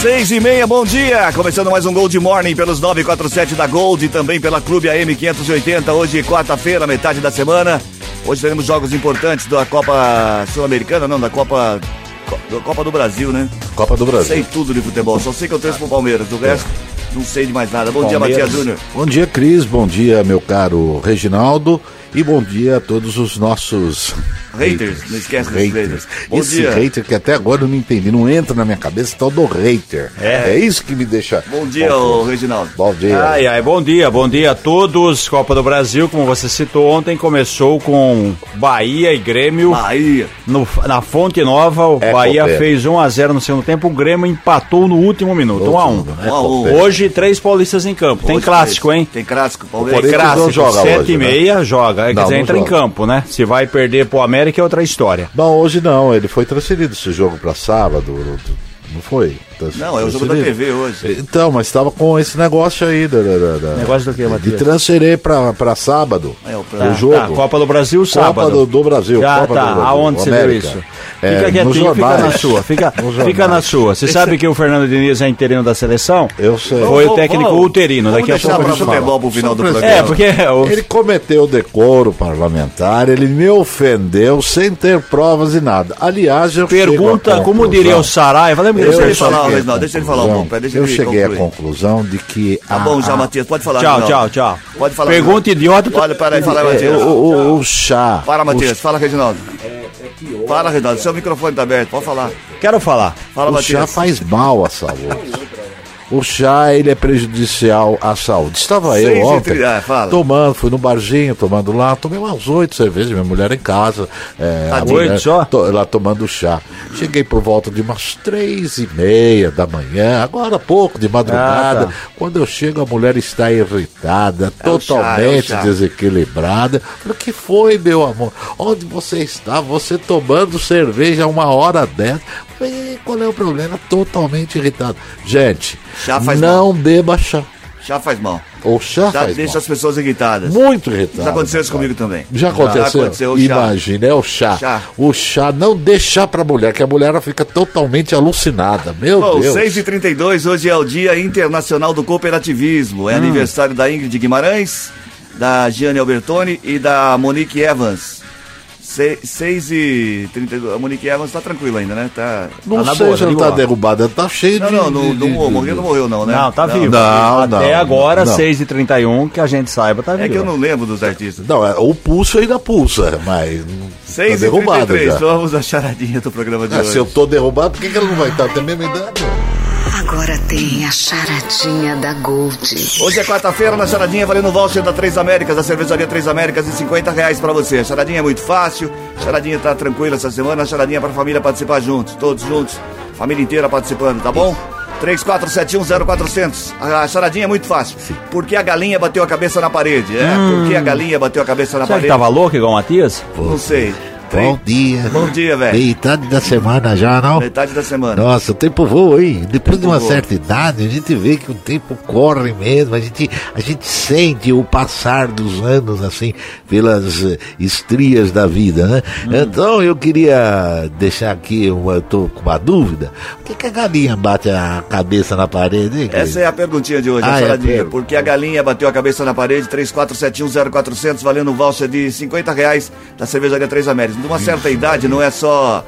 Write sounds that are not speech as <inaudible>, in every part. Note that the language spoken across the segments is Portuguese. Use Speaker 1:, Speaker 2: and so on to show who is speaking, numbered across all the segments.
Speaker 1: Seis e meia, bom dia! Começando mais um Gold Morning pelos 947 da Gold e também pela Clube AM 580. Hoje, quarta-feira, metade da semana. Hoje teremos jogos importantes da Copa Sul-Americana, não, da Copa. Da Copa do Brasil, né?
Speaker 2: Copa do Brasil.
Speaker 1: Sei tudo de futebol, só sei que eu torço pro Palmeiras. Do resto, não sei de mais nada. Bom dia,
Speaker 2: Palmeiras.
Speaker 1: Matias Júnior.
Speaker 2: Bom dia, Cris. Bom dia, meu caro Reginaldo. E bom dia a todos os nossos
Speaker 1: Haters, não esquece dos
Speaker 2: haters.
Speaker 1: haters. Bom
Speaker 2: Esse
Speaker 1: dia.
Speaker 2: hater que até agora eu não entendi, não entra na minha cabeça, tal do hater.
Speaker 1: É.
Speaker 2: É, isso que me deixa.
Speaker 1: Bom dia, ô Reginaldo.
Speaker 2: Bom dia.
Speaker 3: Ai, ai, bom dia, bom dia a todos. Copa do Brasil, como você citou ontem, começou com Bahia e Grêmio.
Speaker 1: Bahia.
Speaker 3: No- na Fonte Nova, o
Speaker 2: É,
Speaker 3: Bahia
Speaker 2: Copé.
Speaker 3: fez 1 a 0 no segundo tempo, o Grêmio empatou no último minuto, 1 a 1.
Speaker 2: É,
Speaker 1: Um a um.
Speaker 2: Copé.
Speaker 3: Hoje, três paulistas em campo. Tem
Speaker 1: Hoje
Speaker 3: clássico,
Speaker 1: tem-
Speaker 3: hein?
Speaker 1: Tem clássico,
Speaker 3: Tem
Speaker 1: Palmeiras.
Speaker 2: Não
Speaker 3: clássico,
Speaker 2: joga
Speaker 3: sete
Speaker 2: hoje,
Speaker 3: e
Speaker 2: né?
Speaker 3: meia, joga. Quer
Speaker 2: Não,
Speaker 3: dizer,
Speaker 2: não
Speaker 3: entra em
Speaker 2: joga.
Speaker 3: campo, né? Se vai perder pro América é outra história.
Speaker 2: Não, hoje não, ele foi transferido esse jogo para sábado. Não foi? Trans-
Speaker 1: Não, é o jogo da. TV hoje.
Speaker 2: Então, mas estava com esse negócio aí da, da- da- da-
Speaker 3: Negócio do quê,
Speaker 2: de
Speaker 3: Matias?
Speaker 2: transferir para para sábado.
Speaker 1: É, o
Speaker 2: o
Speaker 1: plano.
Speaker 2: jogo.
Speaker 3: Tá, Copa do Brasil, sábado.
Speaker 2: do, do Brasil.
Speaker 3: Já
Speaker 2: Copa
Speaker 3: tá,
Speaker 2: do Brasil,
Speaker 3: aonde você viu
Speaker 2: América.
Speaker 3: isso?
Speaker 2: É,
Speaker 3: fica quietinho, fica
Speaker 2: jornais.
Speaker 3: na sua, fica, fica na sua. Você sabe que o Fernando Diniz é interino da seleção?
Speaker 2: Eu sei.
Speaker 3: Foi o técnico
Speaker 1: vamos-
Speaker 3: uterino, daqui a pouco
Speaker 1: futebol pro final do programa.
Speaker 3: É, porque o-
Speaker 2: Ele cometeu decoro parlamentar, ele me ofendeu sem ter provas e nada. Aliás, eu
Speaker 3: pergunta, como diria o Saraiva, lembra que
Speaker 1: ele
Speaker 3: eu
Speaker 1: falar,
Speaker 2: à
Speaker 1: Reginaldo, deixa ele falar um pouco, deixa
Speaker 2: Eu
Speaker 1: ele
Speaker 2: cheguei à
Speaker 1: concluir.
Speaker 2: conclusão de que.
Speaker 1: Tá
Speaker 2: a-
Speaker 1: bom já,
Speaker 2: a-
Speaker 1: Matias, pode falar.
Speaker 3: Tchau, tchau, tchau.
Speaker 1: Pode falar.
Speaker 3: Pergunta idiota.
Speaker 1: Olha, peraí, fala,
Speaker 2: é,
Speaker 1: Matias.
Speaker 2: o, o- o chá.
Speaker 1: Para,
Speaker 2: o
Speaker 1: Matias. Fala, Reginaldo. Fala, Reginaldo. Seu microfone tá aberto. Pode falar.
Speaker 3: Quero falar.
Speaker 1: Fala,
Speaker 2: o chá
Speaker 1: Matias.
Speaker 2: faz mal à saúde. <laughs> O chá, ele é prejudicial à saúde. Estava
Speaker 1: Seis
Speaker 2: eu ontem
Speaker 1: ah,
Speaker 2: tomando, fui no barzinho, tomando lá, tomei umas oito cervejas, minha mulher em casa. É, mulher
Speaker 3: Oito só?
Speaker 2: to- lá tomando chá. Cheguei por volta de umas três e meia da manhã, agora há pouco, de madrugada.
Speaker 3: Ah, tá.
Speaker 2: Quando eu chego, a mulher está irritada,
Speaker 1: É chá,
Speaker 2: totalmente
Speaker 1: é o chá.
Speaker 2: desequilibrada. Falei, o que foi, meu amor? Onde você está? Você tomando cerveja a uma hora dessa? Falei, qual é o problema? Totalmente irritado. Gente,
Speaker 1: Chá faz
Speaker 2: não beba chá.
Speaker 1: Chá faz mal.
Speaker 2: O chá faz
Speaker 1: deixa
Speaker 2: mal.
Speaker 1: as pessoas irritadas.
Speaker 2: Muito irritado.
Speaker 1: Já aconteceu isso comigo também.
Speaker 2: Já aconteceu?
Speaker 1: Já aconteceu chá.
Speaker 2: Imagina, é o chá.
Speaker 1: Chá.
Speaker 2: O chá, não chá pra mulher, que a mulher fica totalmente alucinada. Meu
Speaker 1: Bom,
Speaker 2: Deus.
Speaker 1: 6h32, hoje é o Dia Internacional do Cooperativismo. É
Speaker 2: Hum.
Speaker 1: aniversário da Ingrid Guimarães, da Gianni Albertoni e da Monique Evans. 6h32. A Monique Evans tá tranquila ainda, né? Tá,
Speaker 2: Não
Speaker 1: tá na
Speaker 2: sei
Speaker 1: boa,
Speaker 2: se
Speaker 1: tá de
Speaker 2: ela tá
Speaker 1: boa.
Speaker 2: derrubada, tá cheio
Speaker 1: Não,
Speaker 2: de...
Speaker 1: não, não,
Speaker 2: de-
Speaker 1: não,
Speaker 2: de-
Speaker 1: morreu, morreu, não morreu não, né?
Speaker 3: Não, tá vivo.
Speaker 2: Não,
Speaker 3: Até
Speaker 2: não,
Speaker 3: agora,
Speaker 2: não.
Speaker 3: 6h31, que a gente saiba, tá vivo.
Speaker 1: É que eu não lembro dos artistas.
Speaker 2: Não, é, o pulso ainda pulsa, mas não tá derrubada
Speaker 1: 6h33,
Speaker 2: já.
Speaker 1: vamos à charadinha do programa de
Speaker 2: Ah,
Speaker 1: hoje.
Speaker 2: se eu tô derrubado, por que, que ela não vai estar? Tem a mesma idade?
Speaker 4: Agora tem a charadinha da Gold.
Speaker 1: Hoje é quarta-feira, na charadinha valendo voucher da Três Américas, da cervejaria Três Américas e 50 reais pra você. A charadinha é muito fácil, a charadinha tá tranquila essa semana, a charadinha é pra família participar juntos, todos juntos, família inteira participando, tá bom? 34710400. A charadinha é muito fácil. Porque a galinha bateu a cabeça na parede, é? Porque a galinha bateu a cabeça na
Speaker 3: Será que
Speaker 1: parede?
Speaker 3: tava louco igual o Matias?
Speaker 1: Não sei.
Speaker 2: Bom dia.
Speaker 1: Bom dia, velho.
Speaker 2: Metade da semana já, não?
Speaker 1: Metade da semana.
Speaker 2: Nossa, o tempo voa, hein? Depois de uma
Speaker 1: voa.
Speaker 2: certa idade, a gente vê que o tempo corre mesmo, a gente, a gente sente o passar dos anos, assim, pelas eh, estrias da vida, né?
Speaker 1: Hum.
Speaker 2: Então eu queria deixar aqui, uma, eu tô com uma dúvida. Por que, que a galinha bate a cabeça na parede, hein?
Speaker 1: Essa é a perguntinha de hoje,
Speaker 2: Ah,
Speaker 1: a
Speaker 2: é a.
Speaker 1: Porque a galinha bateu a cabeça na parede, 34710400, valendo um voucher de 50 reais da cervejaria Três Américas. Numa certa idade, não é só.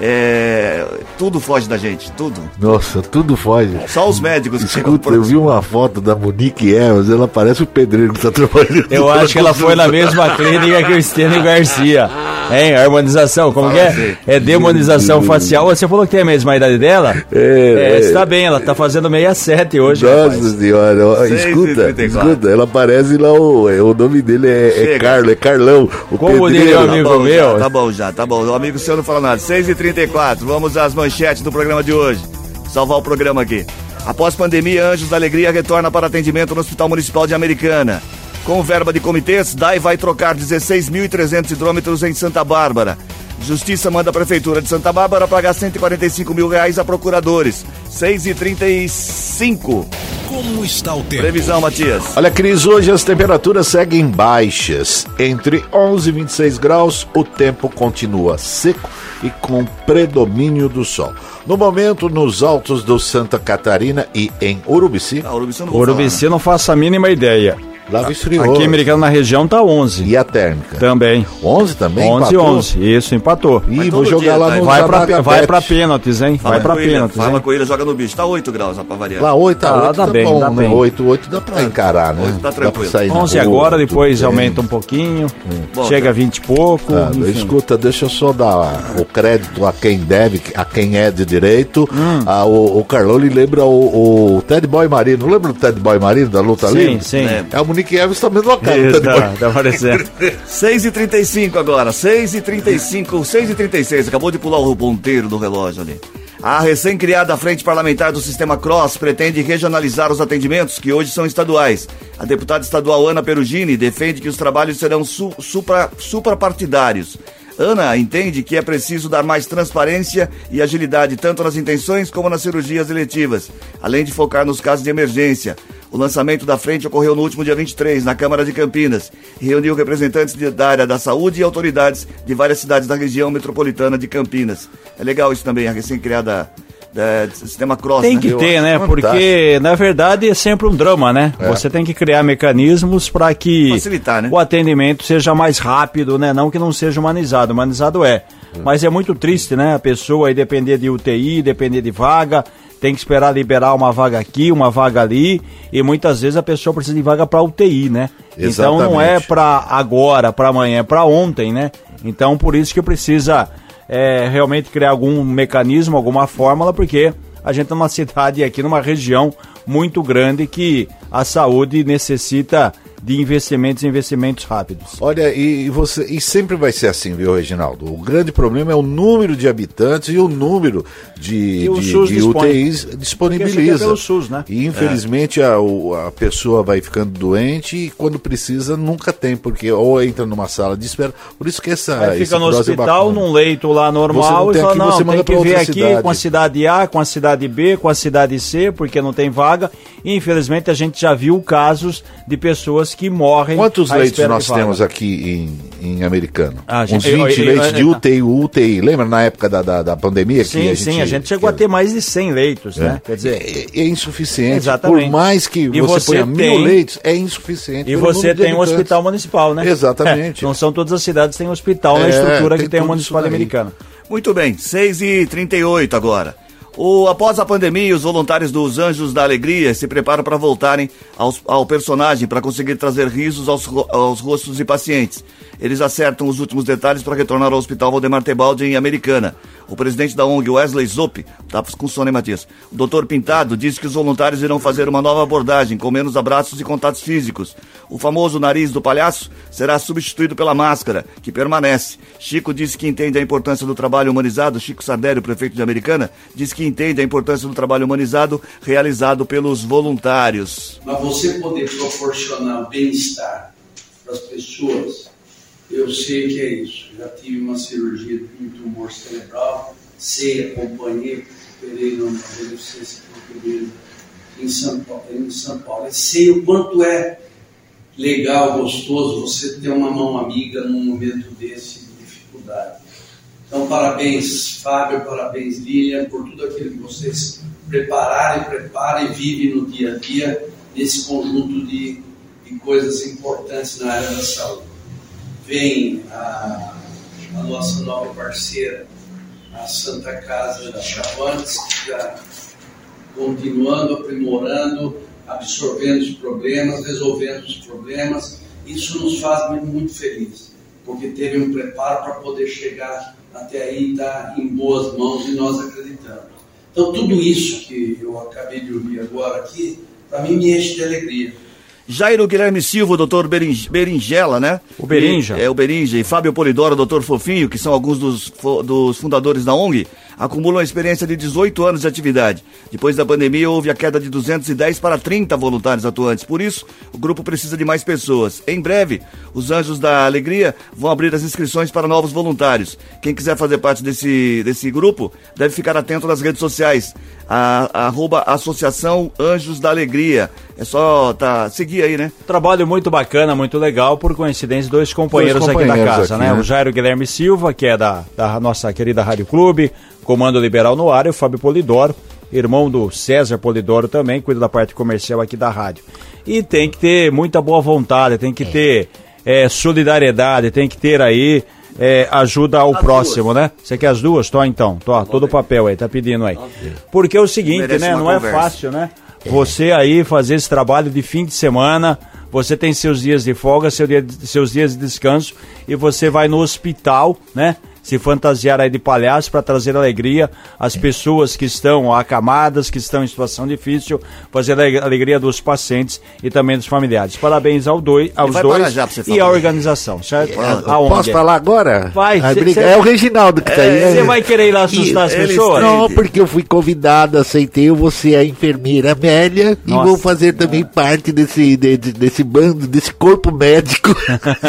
Speaker 1: É, tudo foge da gente, tudo.
Speaker 2: Nossa, tudo foge.
Speaker 1: Só os médicos que
Speaker 2: Escuta, eu vi uma foto da Monique Evans, ela parece o pedreiro que tá trabalhando. <laughs>
Speaker 3: Eu acho que ela foi na mesma clínica que o Stênio Garcia. Hein? Harmonização, como que
Speaker 1: Fala
Speaker 3: é?
Speaker 1: assim.
Speaker 3: É demonização facial. Você falou que tem a mesma idade dela?
Speaker 2: É,
Speaker 3: É,
Speaker 2: é.
Speaker 3: está bem, ela tá fazendo 67 hoje.
Speaker 2: Nossa
Speaker 3: rapaz.
Speaker 2: senhora,
Speaker 1: e
Speaker 2: escuta,
Speaker 1: e
Speaker 2: escuta, ela parece lá, o, é, o nome dele é, é. Carlos, é Carlão, o
Speaker 3: Como
Speaker 2: pedreiro.
Speaker 3: diria o
Speaker 1: Tá
Speaker 3: amigo
Speaker 1: bom,
Speaker 3: meu.
Speaker 1: já, tá bom já, tá bom. O amigo seu não fala nada. 6h34, vamos às manchetes do programa de hoje. Salvar o programa aqui. Após pandemia, Anjos da Alegria retorna para atendimento no Hospital Municipal de Americana. Com verba de comitês, DAI vai trocar 16.300 hidrômetros em Santa Bárbara. Justiça manda a Prefeitura de Santa Bárbara pagar 145 mil reais a procuradores. 6 e 35
Speaker 5: Como está o tempo?
Speaker 1: Previsão, Matias.
Speaker 2: Olha, Cris, hoje as temperaturas seguem baixas. Entre 11 e 26 graus, o tempo continua seco e com predomínio do sol. No momento, nos altos do Santa Catarina e em Urubici,
Speaker 1: Ah, Urubici não
Speaker 3: Urubici não faço a mínima ideia.
Speaker 2: Lá esfriou.
Speaker 3: Aqui em Americano na região tá 11.
Speaker 2: E a térmica?
Speaker 3: Também.
Speaker 2: 11 também?
Speaker 3: 11
Speaker 2: empatou?
Speaker 3: 11. Isso, empatou.
Speaker 2: Ih,
Speaker 1: Mas
Speaker 2: vou jogar
Speaker 1: dia,
Speaker 2: lá
Speaker 1: tá?
Speaker 2: no
Speaker 3: Vai pra, vai pra pênaltis, hein?
Speaker 1: Fala
Speaker 3: Vai pra pênaltis,
Speaker 1: Fala com ele, joga no bicho. Tá 8 graus, pra variar.
Speaker 2: Lá 8,
Speaker 3: Tá,
Speaker 2: tá, 8
Speaker 3: dá
Speaker 2: tá
Speaker 3: bem,
Speaker 2: bom,
Speaker 3: dá
Speaker 2: né?
Speaker 3: bem.
Speaker 2: 8, 8 dá pra encarar, né?
Speaker 1: Oito tá
Speaker 2: Dá pra
Speaker 1: tranquilo.
Speaker 2: sair na
Speaker 3: 11
Speaker 2: rua,
Speaker 3: agora, depois
Speaker 2: bem.
Speaker 3: aumenta um pouquinho.
Speaker 1: Bom,
Speaker 3: chega
Speaker 1: tá.
Speaker 3: a 20 e pouco.
Speaker 2: Ah, escuta, deixa eu só dar o crédito a quem deve, a quem é de direito.
Speaker 3: Hum.
Speaker 2: Ah, o, o Carlone lembra o, o Ted Boy Marino. Lembra do Ted Boy Marino da luta
Speaker 3: Sim,
Speaker 2: livre?
Speaker 3: sim.
Speaker 1: É.
Speaker 2: É o Monique Evans também no cara. do
Speaker 3: Isso, tá, tá parecendo.
Speaker 1: 6 <laughs> e 35 agora, 6 e 35, 6 e 36, acabou de pular o ponteiro do relógio ali. A recém-criada Frente Parlamentar do Sistema Cross pretende regionalizar os atendimentos que hoje são estaduais. A deputada estadual Ana Perugini defende que os trabalhos serão su supra, suprapartidários. Ana entende que é preciso dar mais transparência e agilidade tanto nas intenções como nas cirurgias eletivas, além de focar nos casos de emergência. O lançamento da frente ocorreu no último dia 23, na Câmara de Campinas, e reuniu representantes de- da área da saúde e autoridades de várias cidades da região metropolitana de Campinas. É legal isso também, a recém-criada é, sistema cross.
Speaker 3: Tem
Speaker 1: né?
Speaker 3: que
Speaker 2: Eu
Speaker 3: ter, né?
Speaker 2: fantástico.
Speaker 3: Porque, na verdade, é sempre um drama, né? Você tem que criar mecanismos para que
Speaker 1: Facilitar, né?
Speaker 3: o atendimento seja mais rápido, né? Não que não seja humanizado. Humanizado é. Mas é muito triste, né? A pessoa aí depender de UTI, depender de vaga, tem que esperar liberar uma vaga aqui, uma vaga ali, e muitas vezes a pessoa precisa de vaga para UTI, né? Então não é
Speaker 2: Exatamente.
Speaker 3: para agora, para amanhã, é para ontem, né? Então por isso que precisa é, realmente criar algum mecanismo, alguma fórmula, porque a gente é uma <laughs> cidade aqui, numa região muito grande que a saúde necessita de investimentos e investimentos rápidos.
Speaker 2: Olha, e, e você e sempre vai ser assim, viu, Reginaldo? O grande problema é o número de habitantes e o número de,
Speaker 3: E o
Speaker 2: de,
Speaker 3: SUS
Speaker 2: de. UTIs
Speaker 3: Porque
Speaker 2: disponibiliza.
Speaker 3: é pelo SUS, né?
Speaker 2: E infelizmente a, o- a pessoa vai ficando doente e quando precisa nunca tem, porque ou entra numa sala de espera. Por isso que essa.
Speaker 3: Aí fica no
Speaker 2: é
Speaker 3: hospital,
Speaker 2: bacana.
Speaker 3: num leito lá
Speaker 2: Você
Speaker 3: normal
Speaker 2: não
Speaker 3: e
Speaker 2: tem
Speaker 3: fala,
Speaker 2: aqui,
Speaker 3: não,
Speaker 2: você
Speaker 3: tem que
Speaker 2: outra
Speaker 3: aqui
Speaker 2: cidade.
Speaker 3: com a cidade A, com a cidade B, com a cidade C, porque não tem vaga. E, infelizmente a gente já viu casos de pessoas que morrem.
Speaker 2: Quantos leitos nós temos aqui em, em Americano?
Speaker 3: Ah,
Speaker 2: Uns
Speaker 3: gente,
Speaker 2: 20
Speaker 3: eu- eu-
Speaker 2: leitos
Speaker 3: eu-
Speaker 2: de UTI, UTI. Lembra na época da, da, da pandemia? que
Speaker 3: Sim, sim, a gente chegou a ter mais de 100 leitos, né? Quer dizer,
Speaker 2: É, é insuficiente.
Speaker 3: Exatamente.
Speaker 2: Por mais que
Speaker 3: E
Speaker 2: você,
Speaker 3: você
Speaker 2: ponha
Speaker 3: tem-
Speaker 2: mil leitos, é insuficiente.
Speaker 3: E você tem um hospital municipal, né?
Speaker 2: Exatamente.
Speaker 3: É, não são todas as cidades que têm hospital na
Speaker 2: É,
Speaker 3: estrutura
Speaker 2: tem
Speaker 3: que tem o
Speaker 2: tudo
Speaker 3: municipal
Speaker 2: isso daí.
Speaker 3: americana.
Speaker 1: Muito bem, 6 e 38 agora. O, após a pandemia, os voluntários dos Anjos da Alegria se preparam para voltarem aos- ao personagem para conseguir trazer risos aos, aos rostos de pacientes. Eles acertam os últimos detalhes para retornar ao Hospital Valdemar Tebaldi em Americana. O presidente da ONG, Wesley Zopp, tá com sono, hein, Matias? O doutor Pintado disse que os voluntários irão fazer uma nova abordagem, com menos abraços e contatos físicos. O famoso nariz do palhaço será substituído pela máscara, que permanece. Chico disse que entende a importância do trabalho humanizado. Chico Sardério, prefeito de Americana, disse que entende a importância do trabalho humanizado realizado pelos voluntários.
Speaker 6: Mas você poder proporcionar bem-estar para as pessoas, eu sei que é isso. Já tive uma cirurgia de um tumor cerebral, sei, acompanhei, operei numa beneficência portuguesa em São Paulo, em São Paulo. E sei o quanto é legal, gostoso você ter uma mão amiga num momento desse de dificuldade. Então, parabéns, Fábio, parabéns, Lilian, por tudo aquilo que vocês prepararam e preparam e vivem no dia a dia, nesse conjunto de, de coisas importantes na área da saúde. Vem a, a nossa nova parceira, a Santa Casa de Chavantes, que está continuando, aprimorando, absorvendo os problemas, resolvendo os problemas. Isso nos faz muito felizes, porque teve um preparo para poder chegar até aí e estar em boas mãos e nós acreditamos. Então, tudo isso que eu acabei de ouvir agora aqui, para mim me enche de alegria.
Speaker 1: Jairo Guilherme Silva, o doutor Berinj- Berinjela, né?
Speaker 3: O Berinja.
Speaker 1: E- é, o Berinja. E Fábio Polidoro, o doutor Fofinho, que são alguns dos, dos fundadores da ONG, acumulam a experiência de 18 anos de atividade. Depois da pandemia, houve a queda de 210 para 30 voluntários atuantes. Por isso, o grupo precisa de mais pessoas. Em breve, os Anjos da Alegria vão abrir as inscrições para novos voluntários. Quem quiser fazer parte desse, desse grupo, deve ficar atento nas redes sociais. A, a, arroba Associação Anjos da Alegria. É só tá, seguir aí, né?
Speaker 3: Trabalho muito bacana, muito legal. Por coincidência, dois companheiros, dois companheiros aqui da casa, aqui, né? né? O Jairo Guilherme Silva, que é da, da nossa querida Rádio Clube, Comando Liberal no ar, e o Fábio Polidoro, irmão do César Polidoro também, cuida da parte comercial aqui da rádio. E tem que ter muita boa vontade, tem que ter é, solidariedade, tem que ter aí é, ajuda ao as próximo, duas. né? Você quer as duas? Tô então, tô, todo o papel aí, tá pedindo aí. Porque é o seguinte, né? Não é conversa. é fácil, né? Você aí fazer esse trabalho de fim de semana, você tem seus dias de folga, seu dia, seus dias de descanso e você vai no hospital, né? Se fantasiar aí de palhaço para trazer alegria às pessoas que estão acamadas, que estão em situação difícil, fazer a alegria dos pacientes e também dos familiares. Parabéns ao dois, aos dois e à organização, certo?
Speaker 2: É, posso falar agora?
Speaker 3: Vai.
Speaker 2: Cê, cê, é o Reginaldo que está aí.
Speaker 3: Você vai querer ir lá assustar e, as pessoas?
Speaker 2: Não, porque eu fui convidado, aceitei, eu vou ser a enfermeira Amélia Nossa. e vou fazer também parte desse, de, desse bando, desse corpo médico <laughs>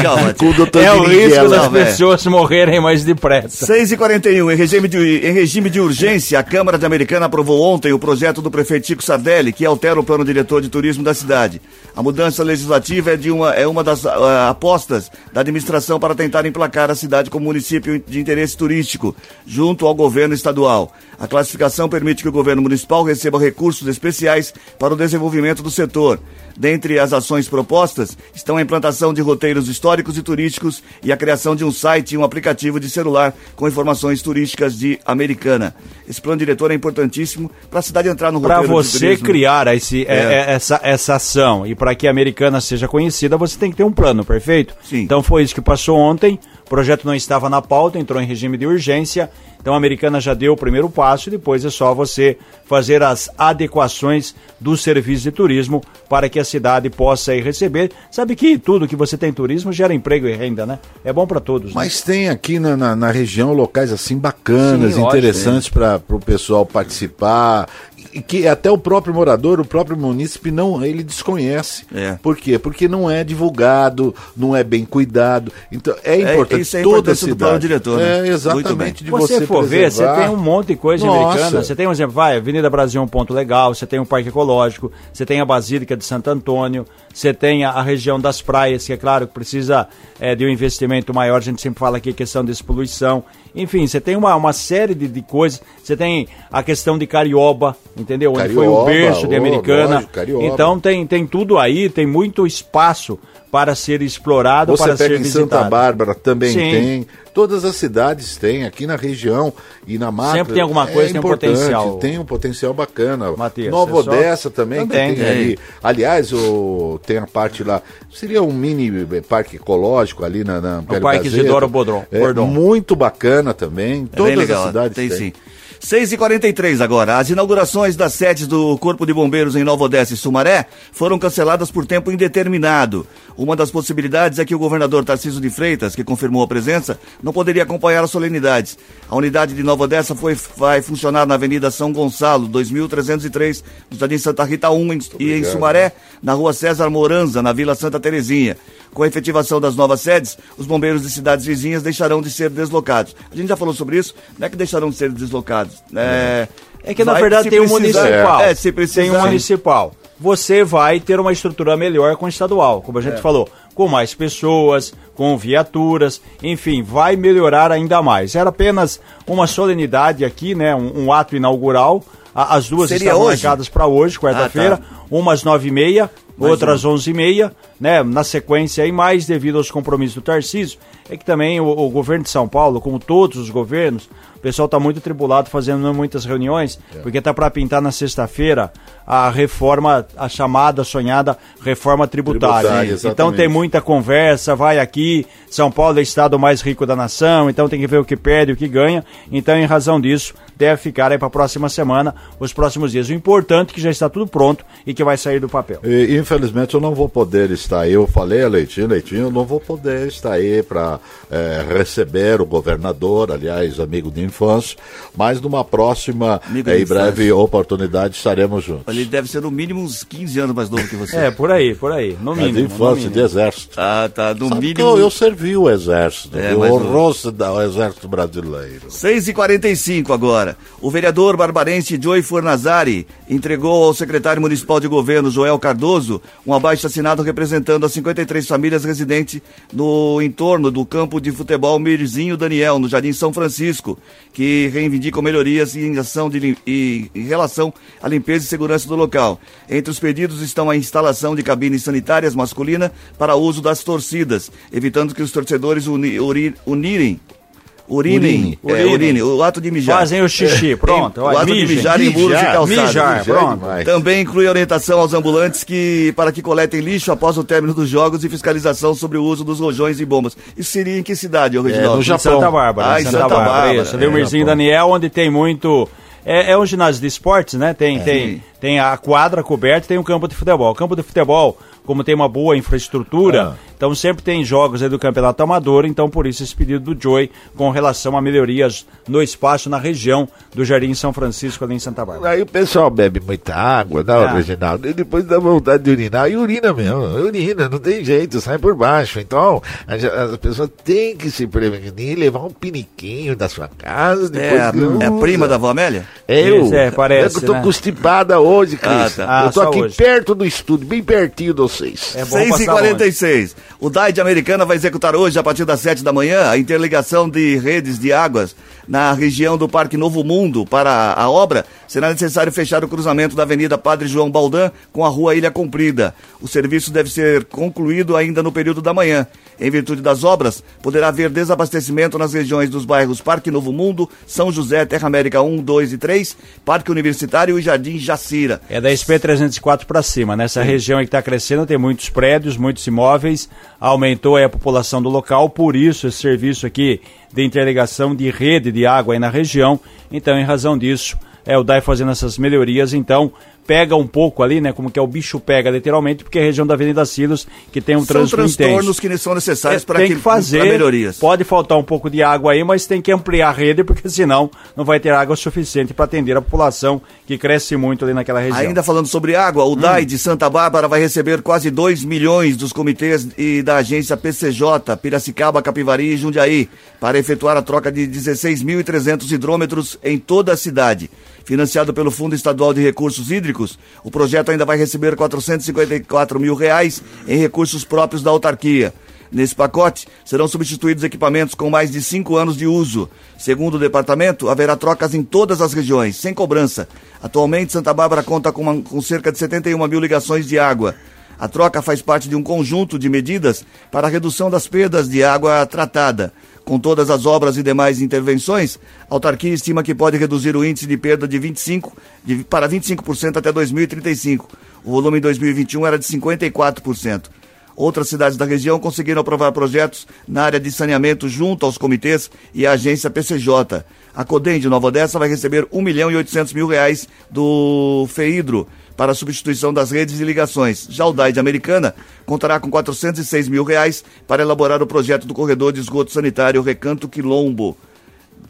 Speaker 2: <laughs>
Speaker 3: com o doutor É o risco das pessoas morrerem mais de
Speaker 1: pressa. 6h41, em regime, de, em regime de urgência, a Câmara de Americana aprovou ontem o projeto do prefeito Chico Sardelli, que altera o plano diretor de turismo da cidade. A mudança legislativa é, de uma, é uma das uh, apostas da administração para tentar emplacar a cidade como município de interesse turístico, junto ao governo estadual. A classificação permite que o governo municipal receba recursos especiais para o desenvolvimento do setor. Dentre as ações propostas estão a implantação de roteiros históricos e turísticos e a criação de um site e um aplicativo de celular com informações turísticas de Americana. Esse plano diretor é importantíssimo para a cidade entrar no
Speaker 3: roteiro Para você criar esse, é. É, é. essa, essa ação e para que a Americana seja conhecida, você tem que ter um plano, perfeito?
Speaker 1: Sim.
Speaker 3: Então foi isso que passou ontem. O projeto não estava na pauta, entrou em regime de urgência. Então a Americana já deu o primeiro passo e depois é só você fazer as adequações do serviço de turismo para que a cidade possa receber. Sabe que tudo que você tem turismo gera emprego e renda, né? É bom para todos. Né?
Speaker 2: Mas tem aqui na, na, na, região locais assim bacanas, Sim, interessantes para o pessoal participar que até o próprio morador, o próprio munícipe não, ele desconhece.
Speaker 1: É.
Speaker 2: Por quê? Porque não é divulgado, não é bem cuidado. Então é, é importante
Speaker 1: é, isso é
Speaker 2: toda a
Speaker 1: cidade. diretor,
Speaker 2: né? É exatamente
Speaker 3: de você, você for ver, você tem um monte de coisa Nossa. americana. Você tem um exemplo, vai, Avenida Brasil é um ponto legal, você tem um parque ecológico, você tem a Basílica de Santo Antônio, você tem a, a região das praias, que é claro que precisa é, de um investimento maior, a gente sempre fala aqui questão de poluição. Enfim, você tem uma, uma série de, de coisas. Você tem a questão de Carioba, entendeu? Onde foi o berço de Americana. Lógico, então tem, tem tudo aí, tem muito espaço para ser explorado,
Speaker 2: Você
Speaker 3: para
Speaker 2: ser
Speaker 3: em visitado.
Speaker 2: Santa Bárbara também Sim. tem. Todas as cidades têm, aqui na região e na mata.
Speaker 3: Sempre tem alguma coisa, é tem um potencial.
Speaker 2: Tem um potencial bacana.
Speaker 3: Matias,
Speaker 2: Nova é Odessa também, também tem, tem, ali. Aliás, o, tem a parte lá, seria um mini parque ecológico ali na, na
Speaker 3: O Parque Isidoro Bodron.
Speaker 2: É, muito bacana também.
Speaker 1: É Todas legal, as cidades tem. tem. sim. 6h43 agora. As inaugurações das sedes do Corpo de Bombeiros em Nova Odessa e Sumaré foram canceladas por tempo indeterminado. Uma das possibilidades é que o governador Tarcísio de Freitas, que confirmou a presença, não poderia acompanhar as solenidades. A unidade de Nova Odessa foi, vai funcionar na Avenida São Gonçalo, 2303, no Jardim Santa Rita 1, em, e em Sumaré, na Rua César Moranza, na Vila Santa Terezinha. Com a efetivação das novas sedes, os bombeiros de cidades vizinhas deixarão de ser deslocados. A gente já falou sobre isso, não é que deixarão de ser deslocados. É,
Speaker 3: é que na verdade tem um municipal. É, se precisar, tem um municipal. Você vai ter uma estrutura melhor com o estadual, como a gente é. falou, com mais pessoas, com viaturas, enfim, vai melhorar ainda mais. Era apenas uma solenidade aqui, né, um, um ato inaugural. as duas Seria estavam marcadas para hoje, quarta-feira, ah, tá. umas nove e meia, mais outras onze e meia, né, na sequência aí, mais devido aos compromissos do Tarcísio, é que também o, o governo de São Paulo, como todos os governos, o pessoal está muito tribulado fazendo muitas reuniões, é. porque está para pintar na sexta-feira a reforma, a chamada, sonhada reforma tributária. tributária então tem muita conversa, vai aqui, São Paulo é o estado mais rico da nação, então tem que ver o que perde, o que ganha. Então, em razão disso, deve ficar aí para a próxima semana, os próximos dias. O importante é que já está tudo pronto e que vai sair do papel.
Speaker 2: E, infelizmente eu não vou poder estar aí. Eu falei a Leitinho, Leitinho, eu não vou poder estar aí para é, receber o governador, aliás, amigo de infância, mas numa próxima é,
Speaker 1: de
Speaker 2: e breve oportunidade estaremos juntos.
Speaker 1: Ele deve ser no mínimo uns 15 anos mais novo que você.
Speaker 3: É, por aí, por aí. No
Speaker 2: É
Speaker 3: mínimo.
Speaker 2: de
Speaker 3: no
Speaker 2: infância, de exército.
Speaker 1: Ah, tá. No
Speaker 2: Sabe que
Speaker 1: mínimo.
Speaker 2: eu, eu servi o exército,
Speaker 1: É,
Speaker 2: o rosto do exército brasileiro.
Speaker 1: 6 e 45 agora. O vereador barbarense Joey Fornazari entregou ao secretário municipal de governo, Joel Cardoso, um abaixo assinado representando as 53 famílias residentes no entorno do campo de futebol Mirzinho Daniel, no Jardim São Francisco, que reivindicam melhorias em, ação de, em relação à limpeza e segurança do local. Entre os pedidos estão a instalação de cabines sanitárias masculina para uso das torcidas, evitando que os torcedores uni, uri- unirem Urinem,
Speaker 2: Urine.
Speaker 1: é, urine, o ato de mijar.
Speaker 3: Fazem o xixi, pronto.
Speaker 1: o
Speaker 3: olha,
Speaker 1: ato de
Speaker 3: mijem.
Speaker 1: mijar em muros e
Speaker 2: Mijar,
Speaker 1: calçadas.
Speaker 3: mijar,
Speaker 2: Mijar
Speaker 3: pronto.
Speaker 2: demais.
Speaker 1: Também inclui orientação aos ambulantes que, para que coletem lixo após o término dos jogos e fiscalização sobre o uso dos rojões e bombas. Isso seria em que cidade, ô Reginaldo?
Speaker 2: no
Speaker 3: Em
Speaker 2: Japão.
Speaker 3: Santa Bárbara.
Speaker 1: Ah,
Speaker 3: em
Speaker 1: em
Speaker 3: Santa,
Speaker 1: Santa
Speaker 3: Bárbara.
Speaker 1: Bárbara.
Speaker 3: Isso, o
Speaker 2: É.
Speaker 3: Daniel, onde tem muito. É, é um ginásio de esportes, né? Tem,
Speaker 1: Sim.
Speaker 3: tem, tem a quadra coberta e tem um campo de futebol. O campo de futebol, como tem uma boa infraestrutura, então sempre tem jogos aí do campeonato amador, então por isso esse pedido do Joy com relação a melhorias no espaço na região do Jardim São Francisco, ali em Santa Bárbara.
Speaker 7: Aí o pessoal bebe muita água, não,
Speaker 3: Ah.
Speaker 7: Reginaldo? E depois dá vontade de urinar. E urina mesmo, urina, não tem jeito, sai por baixo. Então, as pessoas têm que se prevenir, levar um piniquinho da sua casa. Depois
Speaker 1: É a,
Speaker 7: que
Speaker 1: é a prima da avó Amélia?
Speaker 7: Eu,
Speaker 3: Isso, é, parece,
Speaker 7: eu tô
Speaker 3: né?
Speaker 7: constipada hoje, Cris.
Speaker 1: Ah, tá.
Speaker 3: Ah,
Speaker 7: eu tô aqui
Speaker 3: hoje.
Speaker 7: perto do estúdio, bem pertinho de vocês.
Speaker 3: É bom
Speaker 1: 6 e
Speaker 3: passar
Speaker 1: 46 O DAI de Americana vai executar hoje, a partir das 7 da manhã, a interligação de redes de águas na região do Parque Novo Mundo. Para a obra, será necessário fechar o cruzamento da Avenida Padre João Baldan com a Rua Ilha Comprida. O serviço deve ser concluído ainda no período da manhã. Em virtude das obras, poderá haver desabastecimento nas regiões dos bairros Parque Novo Mundo, São José, Terra América 1, 2 e 3, Parque Universitário e Jardim Jacira.
Speaker 3: É da SP304 para cima. Nessa região aí que está crescendo, tem muitos prédios, muitos imóveis, aumentou a população do local, por isso esse serviço aqui de interligação de rede de água aí na região. Então, em razão disso, é o DAI fazendo essas melhorias, então pega um pouco ali, né, como que é o bicho pega literalmente, porque é a região da Avenida Silos que tem um
Speaker 1: São
Speaker 3: trânsito
Speaker 1: transtornos
Speaker 3: intenso.
Speaker 1: que são necessários
Speaker 3: É,
Speaker 1: para que,
Speaker 3: que fazer,
Speaker 1: melhorias.
Speaker 3: pode faltar um pouco de água aí, mas tem que ampliar a rede, porque senão não vai ter água suficiente para atender a população que cresce muito ali naquela região.
Speaker 1: Ainda falando sobre água, o DAI de Santa Bárbara vai receber quase 2 milhões dos comitês e da agência PCJ, Piracicaba, Capivari e Jundiaí, para efetuar a troca de 16.300 hidrômetros em toda a cidade. Financiado pelo Fundo Estadual de Recursos Hídricos, o projeto ainda vai receber 454 mil reais em recursos próprios da autarquia. Nesse pacote, serão substituídos equipamentos com mais de cinco anos de uso. Segundo o departamento, haverá trocas em todas as regiões, sem cobrança. Atualmente, Santa Bárbara conta com, uma- com cerca de 71 mil ligações de água. A troca faz parte de um conjunto de medidas para a redução das perdas de água tratada. Com todas as obras e demais intervenções, a autarquia estima que pode reduzir o índice de perda de 25 de- para 25% até 2035. O volume em 2021 era de 54%. Outras cidades da região conseguiram aprovar projetos na área de saneamento junto aos comitês e à agência PCJ. A Codem de Nova Odessa vai receber 1 milhão e 800 mil reais do FEIDRO para a substituição das redes de ligações. Já o DAI de Americana contará com 406 mil reais para elaborar o projeto do corredor de esgoto sanitário Recanto Quilombo.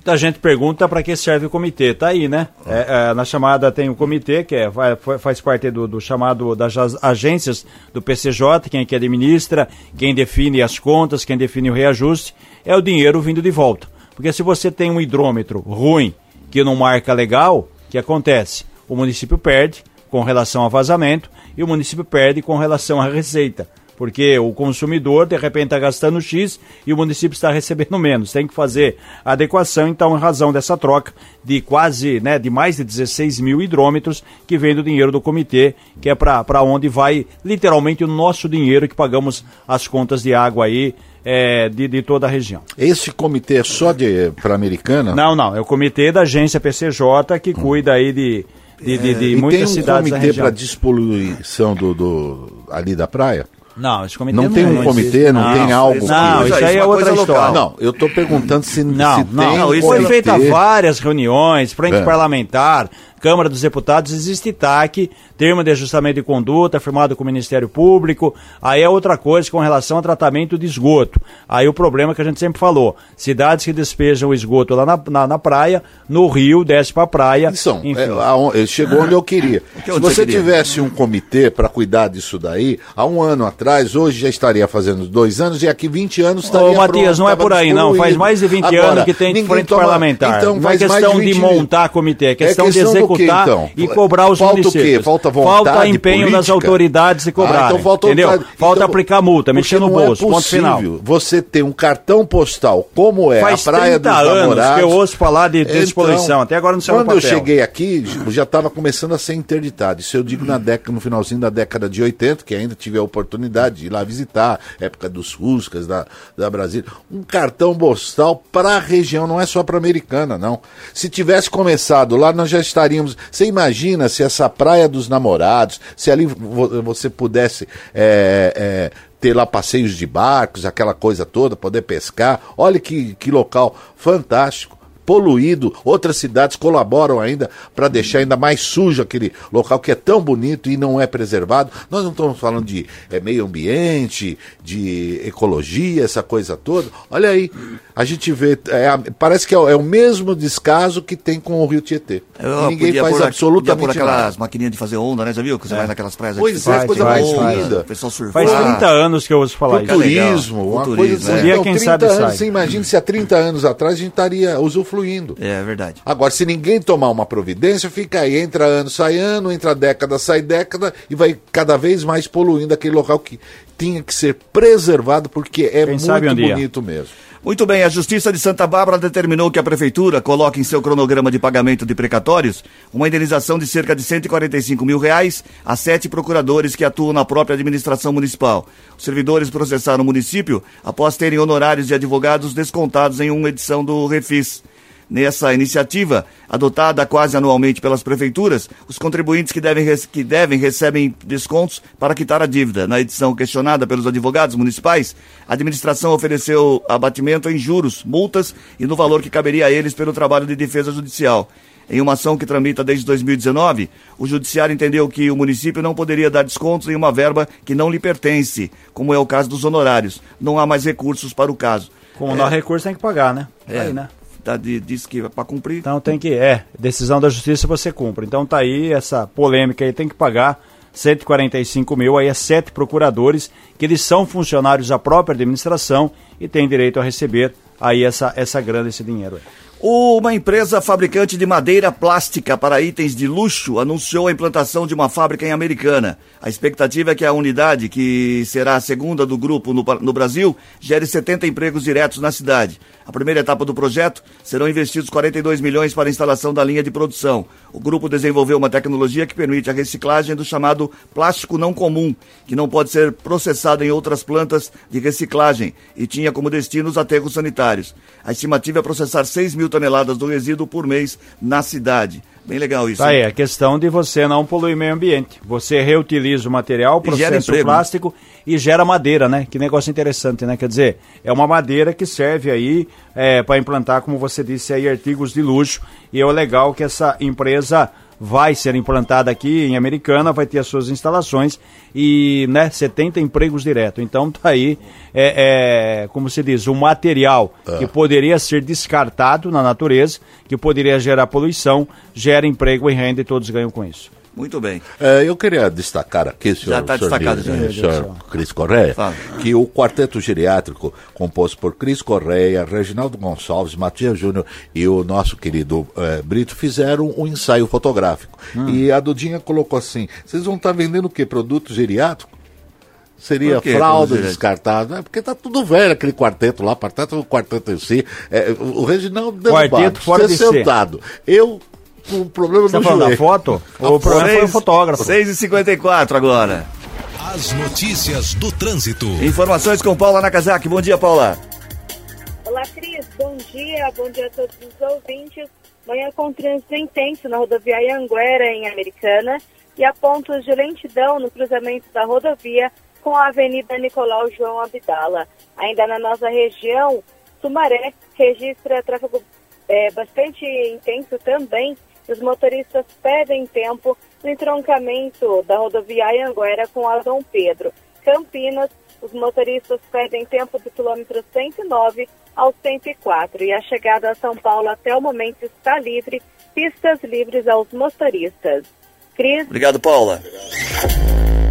Speaker 3: A gente pergunta para que serve o comitê. Tá aí, né? É, é, na chamada tem o comitê, que é, faz parte do, do chamado das ag- agências do PCJ, quem que administra, quem define as contas, quem define o reajuste, é o dinheiro vindo de volta. Porque se você tem um hidrômetro ruim, que não marca legal, o que acontece? O município perde com relação a vazamento e o município perde com relação à receita. Porque o consumidor, de repente, está gastando X e o município está <laughs> recebendo menos. Tem que fazer adequação, então, em razão dessa troca de quase, né, de mais de 16 mil hidrômetros que vem do dinheiro do comitê, que é para onde vai literalmente o nosso dinheiro que pagamos as contas de água aí é, de, de toda a região.
Speaker 2: Esse comitê é só de para americana?
Speaker 3: Não, não, é o comitê da agência PCJ que cuida aí de, de, de, de
Speaker 2: e
Speaker 3: muitas
Speaker 2: tem um
Speaker 3: cidades da
Speaker 2: comitê
Speaker 3: região.
Speaker 2: para despoluição do, do ali da praia?
Speaker 3: Não, esse comitê
Speaker 2: Não tem um comitê, não tem algo
Speaker 1: isso-
Speaker 3: Não, isso
Speaker 1: isso
Speaker 3: aí é outra
Speaker 1: coisa local.
Speaker 3: história.
Speaker 2: Não, eu tô perguntando se,
Speaker 3: Não,
Speaker 2: se
Speaker 3: não,
Speaker 2: tem
Speaker 1: não,
Speaker 2: um
Speaker 1: isso
Speaker 3: Foi
Speaker 2: comitê.
Speaker 3: feita várias reuniões, frente
Speaker 2: É.
Speaker 3: parlamentar, Câmara dos Deputados, existe TAC, termo de ajustamento de conduta, firmado com o Ministério Público. Aí é outra coisa com relação ao tratamento de esgoto. Aí o problema que a gente sempre falou: cidades que despejam o esgoto lá na, na, na praia, no rio, desce pra praia.
Speaker 2: São, é, ele chegou onde eu queria. <laughs>
Speaker 1: que
Speaker 2: Se você
Speaker 1: queria?
Speaker 2: tivesse um comitê para cuidar disso daí, há um ano atrás, hoje já estaria fazendo dois anos e aqui 20 anos estaria
Speaker 3: Ô, Matias, não é por aí, não. Faz mais de 20
Speaker 2: Agora,
Speaker 3: anos que tem frente
Speaker 2: toma-
Speaker 3: parlamentar.
Speaker 2: Então,
Speaker 3: não é questão de,
Speaker 2: 20
Speaker 3: montar comitê, é questão, de
Speaker 2: do quê,
Speaker 3: executar
Speaker 2: então?
Speaker 3: e cobrar os
Speaker 2: Falta o
Speaker 3: municípios.
Speaker 2: quê? Falta vontade
Speaker 3: Falta empenho das
Speaker 2: política?
Speaker 3: autoridades de cobrar.
Speaker 2: Ah, então falta
Speaker 3: entendeu?
Speaker 2: vontade.
Speaker 3: Falta
Speaker 2: Então,
Speaker 3: aplicar multa, mexer no
Speaker 2: é
Speaker 3: bolso, ponto final.
Speaker 2: Você ter um cartão postal como é
Speaker 3: Faz
Speaker 2: a Praia
Speaker 3: 30
Speaker 2: dos
Speaker 3: anos
Speaker 2: Namorados.
Speaker 3: que eu ouço falar de despoluição, até agora não saiu no
Speaker 2: Quando eu cheguei aqui, já estava começando a ser interditado. Isso eu digo na década, no finalzinho da década de 80, que ainda tive a oportunidade de ir lá visitar, época dos Fuscas, da, da Brasília. Um cartão postal para a região, não é só para americana, não. Se tivesse começado lá, nós já estaríamos. Você imagina se essa Praia dos Namorados, se ali vo- você pudesse. é, é, ter lá passeios de barcos, aquela coisa toda, poder pescar. Olha que, que local fantástico. Poluído, outras cidades colaboram ainda para deixar ainda mais sujo aquele local que é tão bonito e não é preservado. Nós não estamos falando de eh, meio ambiente, de ecologia, essa coisa toda. Olha aí, a gente vê, é parece que é, o- é o mesmo descaso que tem com o Rio Tietê.
Speaker 1: Eu
Speaker 2: Ninguém
Speaker 1: podia
Speaker 2: faz
Speaker 1: pôr,
Speaker 2: absolutamente
Speaker 1: podia pôr aquelas
Speaker 2: nada.
Speaker 1: maquininhas de fazer onda, né? Já viu? Que você vai naquelas praias
Speaker 2: Pois é,
Speaker 1: faz,
Speaker 2: coisa
Speaker 1: onda,
Speaker 2: linda.
Speaker 1: O pessoal surfa.
Speaker 3: Faz 30 anos que eu ouço falar isso.
Speaker 2: turismo, uma
Speaker 1: turismo,
Speaker 2: coisa
Speaker 1: é.
Speaker 2: assim.
Speaker 3: Um dia,
Speaker 2: Então,
Speaker 3: quem
Speaker 2: 30
Speaker 3: sabe,
Speaker 2: anos,
Speaker 3: sai.
Speaker 2: Você imagina se há 30 anos atrás a gente estaria usufruindo.
Speaker 1: É verdade.
Speaker 2: Agora, se ninguém tomar uma providência, fica aí, entra ano, sai ano, entra década, sai década, e vai cada vez mais poluindo aquele local que tinha que ser preservado, porque é
Speaker 3: Quem
Speaker 2: muito
Speaker 3: um dia.
Speaker 2: bonito mesmo.
Speaker 1: Muito bem, a Justiça de Santa Bárbara determinou que a Prefeitura coloque em seu cronograma de pagamento de precatórios uma indenização de cerca de 145 mil reais a sete procuradores que atuam na própria administração municipal. Os servidores processaram o município após terem honorários de advogados descontados em uma edição do Refis. Nessa iniciativa, adotada quase anualmente pelas prefeituras, os contribuintes que devem, que devem recebem descontos para quitar a dívida. Na edição questionada pelos advogados municipais, a administração ofereceu abatimento em juros, multas e no valor que caberia a eles pelo trabalho de defesa judicial. Em uma ação que tramita desde 2019, o Judiciário entendeu que o município não poderia dar descontos em uma verba que não lhe pertence, como é o caso dos honorários. Não há mais recursos para o caso.
Speaker 3: Como não há recurso, tem que pagar, né?
Speaker 1: É,
Speaker 3: Aí, né?
Speaker 1: Tá, de- disse que para cumprir.
Speaker 3: Então tem que, é, decisão da justiça você cumpre. Então tá aí essa polêmica aí, tem que pagar 145 mil, aí é sete procuradores, que eles são funcionários da própria administração e têm direito a receber aí essa, essa grana, esse dinheiro. aí.
Speaker 1: Uma empresa fabricante de madeira plástica para itens de luxo anunciou a implantação de uma fábrica em Americana. A expectativa é que a unidade, que será a segunda do grupo no, no Brasil, gere 70 empregos diretos na cidade. A primeira etapa do projeto serão investidos 42 milhões para a instalação da linha de produção. O grupo desenvolveu uma tecnologia que permite a reciclagem do chamado plástico não comum, que não pode ser processado em outras plantas de reciclagem e tinha como destino os aterros sanitários. A estimativa é processar 6 mil toneladas do resíduo por mês na cidade. Bem legal isso.
Speaker 3: Tá aí, a questão de você não poluir o meio ambiente. Você reutiliza o material, processa o
Speaker 1: emprego,
Speaker 3: plástico e gera madeira, né? Que negócio interessante, né? Quer dizer, é uma madeira que serve aí para implantar, como você disse aí, artigos de luxo. E é o legal que essa empresa vai ser implantada aqui em Americana, vai ter as suas instalações e, né, 70 empregos direto. Então tá aí, é, é, como se diz, um material que poderia ser descartado na natureza, que poderia gerar poluição, gera emprego e renda e todos ganham com isso.
Speaker 1: Muito bem.
Speaker 2: É, eu queria destacar aqui, senhor,
Speaker 1: Já tá
Speaker 2: senhor,
Speaker 1: destacado,
Speaker 2: Nilo,
Speaker 1: já.
Speaker 2: senhor Cris Correia,
Speaker 1: Fala.
Speaker 2: que o quarteto geriátrico, composto por Cris Correia, Reginaldo Gonçalves, Matias Júnior e o nosso querido eh, Brito, fizeram um ensaio fotográfico.
Speaker 1: Hum.
Speaker 2: E a Dudinha colocou assim: vocês vão estar vendendo o quê? Produto geriátrico? Seria fralda descartável? É porque tá tudo velho aquele quarteto lá, quarteto, o quarteto em si. É, o Reginaldo derrubado,
Speaker 3: Quarteto fora de
Speaker 2: ser
Speaker 3: si.
Speaker 2: sentado. Eu com um problema
Speaker 3: Você tá
Speaker 2: no
Speaker 3: falando da
Speaker 2: joelho.
Speaker 3: foto? O problema foi o fotógrafo.
Speaker 1: 6h54 agora.
Speaker 5: As notícias do trânsito.
Speaker 1: Informações com Paula Nakazaki. Bom dia, Paula.
Speaker 8: Olá, Cris. Bom dia. Bom dia a todos os ouvintes. Manhã com trânsito intenso na rodoviária Anguera, em Americana, e há pontos de lentidão no cruzamento da rodovia com a Avenida Nicolau João Abdala. Ainda na nossa região, Sumaré registra tráfego é, bastante intenso também. Os motoristas perdem tempo no entroncamento da rodoviária Anguera com a Dom Pedro. Campinas, os motoristas perdem tempo do quilômetro 109 ao 104 e a chegada a São Paulo até o momento está livre, pistas livres aos motoristas. Cris,
Speaker 1: Obrigado, Paula.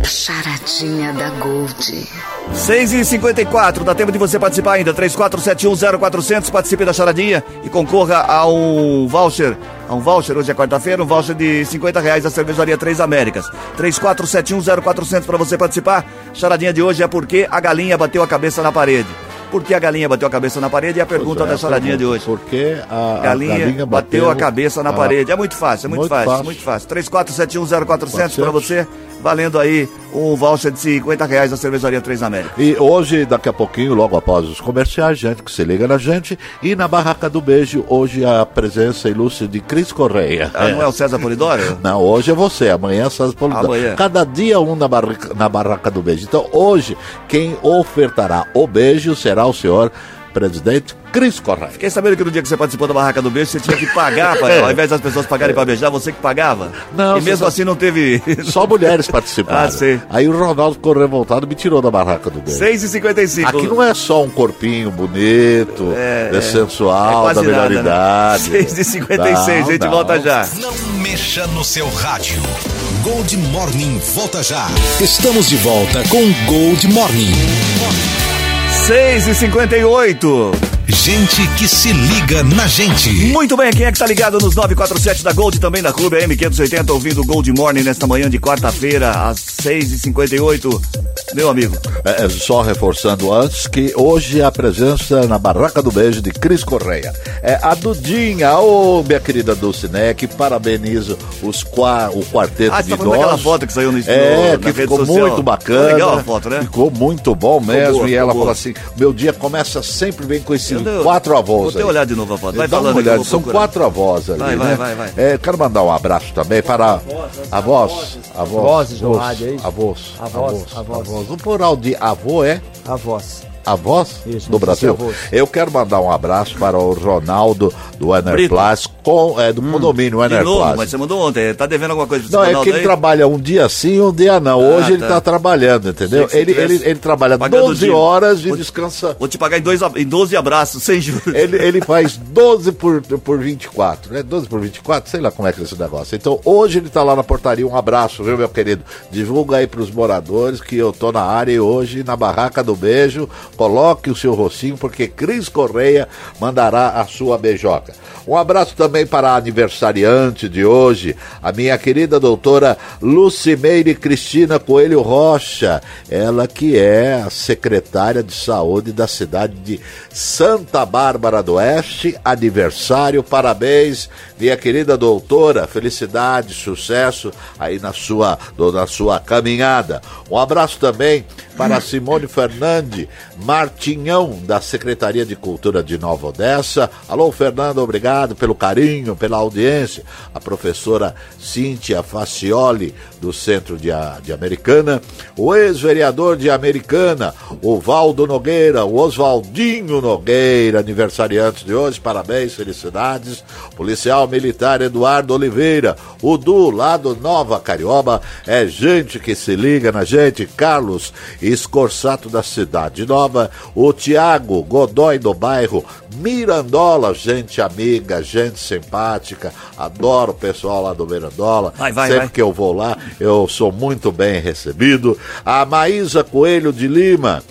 Speaker 4: Charadinha da Gold.
Speaker 1: 6 e 54 dá tempo de você participar ainda. 34710400, participe da charadinha e concorra a um voucher. A um voucher, hoje é quarta-feira, um voucher de 50 reais da cervejaria Três Américas. 34710400 para você participar. Charadinha de hoje é porque a galinha bateu a cabeça na parede. Por que a galinha bateu a cabeça na parede? É a pergunta
Speaker 2: é,
Speaker 1: da charadinha de hoje.
Speaker 2: Porque a, a
Speaker 1: Galinha,
Speaker 2: galinha
Speaker 1: bateu, a cabeça na
Speaker 2: Ah,
Speaker 1: parede. É muito fácil, é muito,
Speaker 2: Muito
Speaker 1: fácil,
Speaker 2: fácil.
Speaker 1: muito fácil. 34710400 para
Speaker 2: 400.
Speaker 1: você, valendo aí um voucher de 50 reais da cervejaria Três Américas.
Speaker 2: E hoje, daqui a pouquinho, logo após os comerciais, gente que se liga na gente. E na Barraca do Beijo, hoje a presença ilustre de Cris Correia.
Speaker 1: Ah, não é o César Polidoro? <laughs>
Speaker 2: Não, hoje é você, amanhã é César Polidoro.
Speaker 1: Amanhã.
Speaker 2: Cada dia um na, barrica- na Barraca do Beijo. Então, hoje, quem ofertará o beijo será o senhor presidente Cris Correia.
Speaker 1: Fiquei sabendo que no dia que você participou da barraca do beijo, você tinha que pagar, pra, <laughs> ao invés das pessoas pagarem pra beijar, você que pagava.
Speaker 2: Não,
Speaker 1: e mesmo
Speaker 2: você-
Speaker 1: assim não teve. <laughs>
Speaker 2: Só mulheres participaram.
Speaker 1: Ah, sei.
Speaker 2: Aí o Ronaldo ficou revoltado e me tirou da Barraca do Beijo.
Speaker 1: 6h55.
Speaker 2: Aqui não é só um corpinho bonito, é, sensual,
Speaker 1: É
Speaker 2: da melhor
Speaker 1: nada, né?
Speaker 2: idade.
Speaker 1: 6h56, a gente
Speaker 2: Não,
Speaker 1: volta já.
Speaker 5: Não mexa no seu rádio. Gold Morning volta já. Estamos de volta com Gold Morning.
Speaker 1: 6h58.
Speaker 5: Gente que se liga na gente.
Speaker 1: Muito bem, quem é que tá ligado nos 947 da Gold, também da Clube AM580, ouvindo o Gold Morning nesta manhã de quarta-feira, às 6h58. Meu amigo,
Speaker 2: É, é, só reforçando antes que hoje a presença na Barraca do Beijo de Cris Correia. É a Dudinha, ô minha querida Dulcinec, parabenizo os qua, o quarteto
Speaker 1: Ah,
Speaker 2: de
Speaker 1: tá
Speaker 2: idosos.
Speaker 1: daquela foto que saiu no-
Speaker 2: É,
Speaker 1: na
Speaker 2: que ficou
Speaker 1: social.
Speaker 2: muito bacana.
Speaker 1: Legal a foto, né?
Speaker 2: Ficou muito bom mesmo.
Speaker 1: boa,
Speaker 2: e ela
Speaker 1: boa.
Speaker 2: falou assim: meu dia começa sempre bem com esses
Speaker 1: Eu dou-
Speaker 2: quatro avós.
Speaker 1: vou
Speaker 2: aí.
Speaker 1: olhar de novo a foto. Vai
Speaker 2: Dá uma
Speaker 1: falando aí que eu
Speaker 2: olhada,
Speaker 1: vou
Speaker 2: são quatro avós ali.
Speaker 1: Vai, vai,
Speaker 2: né?
Speaker 1: vai, vai.
Speaker 2: É, quero mandar um abraço também para avós. Avós.
Speaker 3: Vozes do
Speaker 2: avós,
Speaker 3: rádio, é isso?
Speaker 2: Avós.
Speaker 3: Avós,
Speaker 2: Avós.
Speaker 3: avós.
Speaker 2: O plural de avô é
Speaker 3: A voz.
Speaker 2: avós
Speaker 3: Isso,
Speaker 2: do
Speaker 3: não
Speaker 2: Brasil.
Speaker 3: é avós.
Speaker 2: Eu quero mandar um abraço para o Ronaldo do Enerplas, com, é, do condomínio
Speaker 1: Hum. de novo,
Speaker 2: Enerplas.
Speaker 1: mas você mandou ontem. Tá devendo alguma coisa pra
Speaker 2: Não, é que ele
Speaker 1: aí?
Speaker 2: trabalha um dia sim, um dia não. Hoje
Speaker 1: Ah,
Speaker 2: ele
Speaker 1: tá.
Speaker 2: tá trabalhando, entendeu? Ele, ele, ele trabalha
Speaker 1: pagando
Speaker 2: 12
Speaker 1: dia.
Speaker 2: horas e
Speaker 1: Vou-
Speaker 2: descansa.
Speaker 1: Vou te pagar em, dois, em 12 abraços, sem juros.
Speaker 2: Ele, ele faz 12 por, por 24, né? 12 por 24, sei lá como é que é esse negócio. Então, hoje ele tá lá na portaria. Um abraço, viu, meu querido? Divulga aí pros moradores que eu tô na área e hoje, na Barraca do Beijo, coloque o seu rocinho, porque Cris Correia mandará a sua beijoca. Um abraço também para a aniversariante de hoje, a minha querida doutora Lucimeire Cristina Coelho Rocha, ela que é a secretária de saúde da cidade de Santa Bárbara do Oeste, aniversário, parabéns, minha querida doutora, felicidade, sucesso aí na sua, na sua caminhada. Um abraço também para Simone Fernandes Martinhão, da Secretaria de Cultura de Nova Odessa. Alô, Fernando, obrigado pelo carinho, pela audiência. A professora Cíntia Facioli, do Centro de, de Americana. O ex-vereador de Americana, o Valdo Nogueira, o Oswaldinho Nogueira, aniversariante de hoje. Parabéns, felicidades. Policial Militar Eduardo Oliveira, o Du, lá do Nova Carioba. É gente que se liga na gente. Carlos Escorsato, da Cidade Nova. O Tiago Godoy, do bairro Mirandola. Gente amiga, gente simpática. Adoro o pessoal lá do Mirandola.
Speaker 1: Vai, vai,
Speaker 2: Sempre
Speaker 1: vai.
Speaker 2: que eu vou lá, eu sou muito bem recebido. A Maísa Coelho de Lima.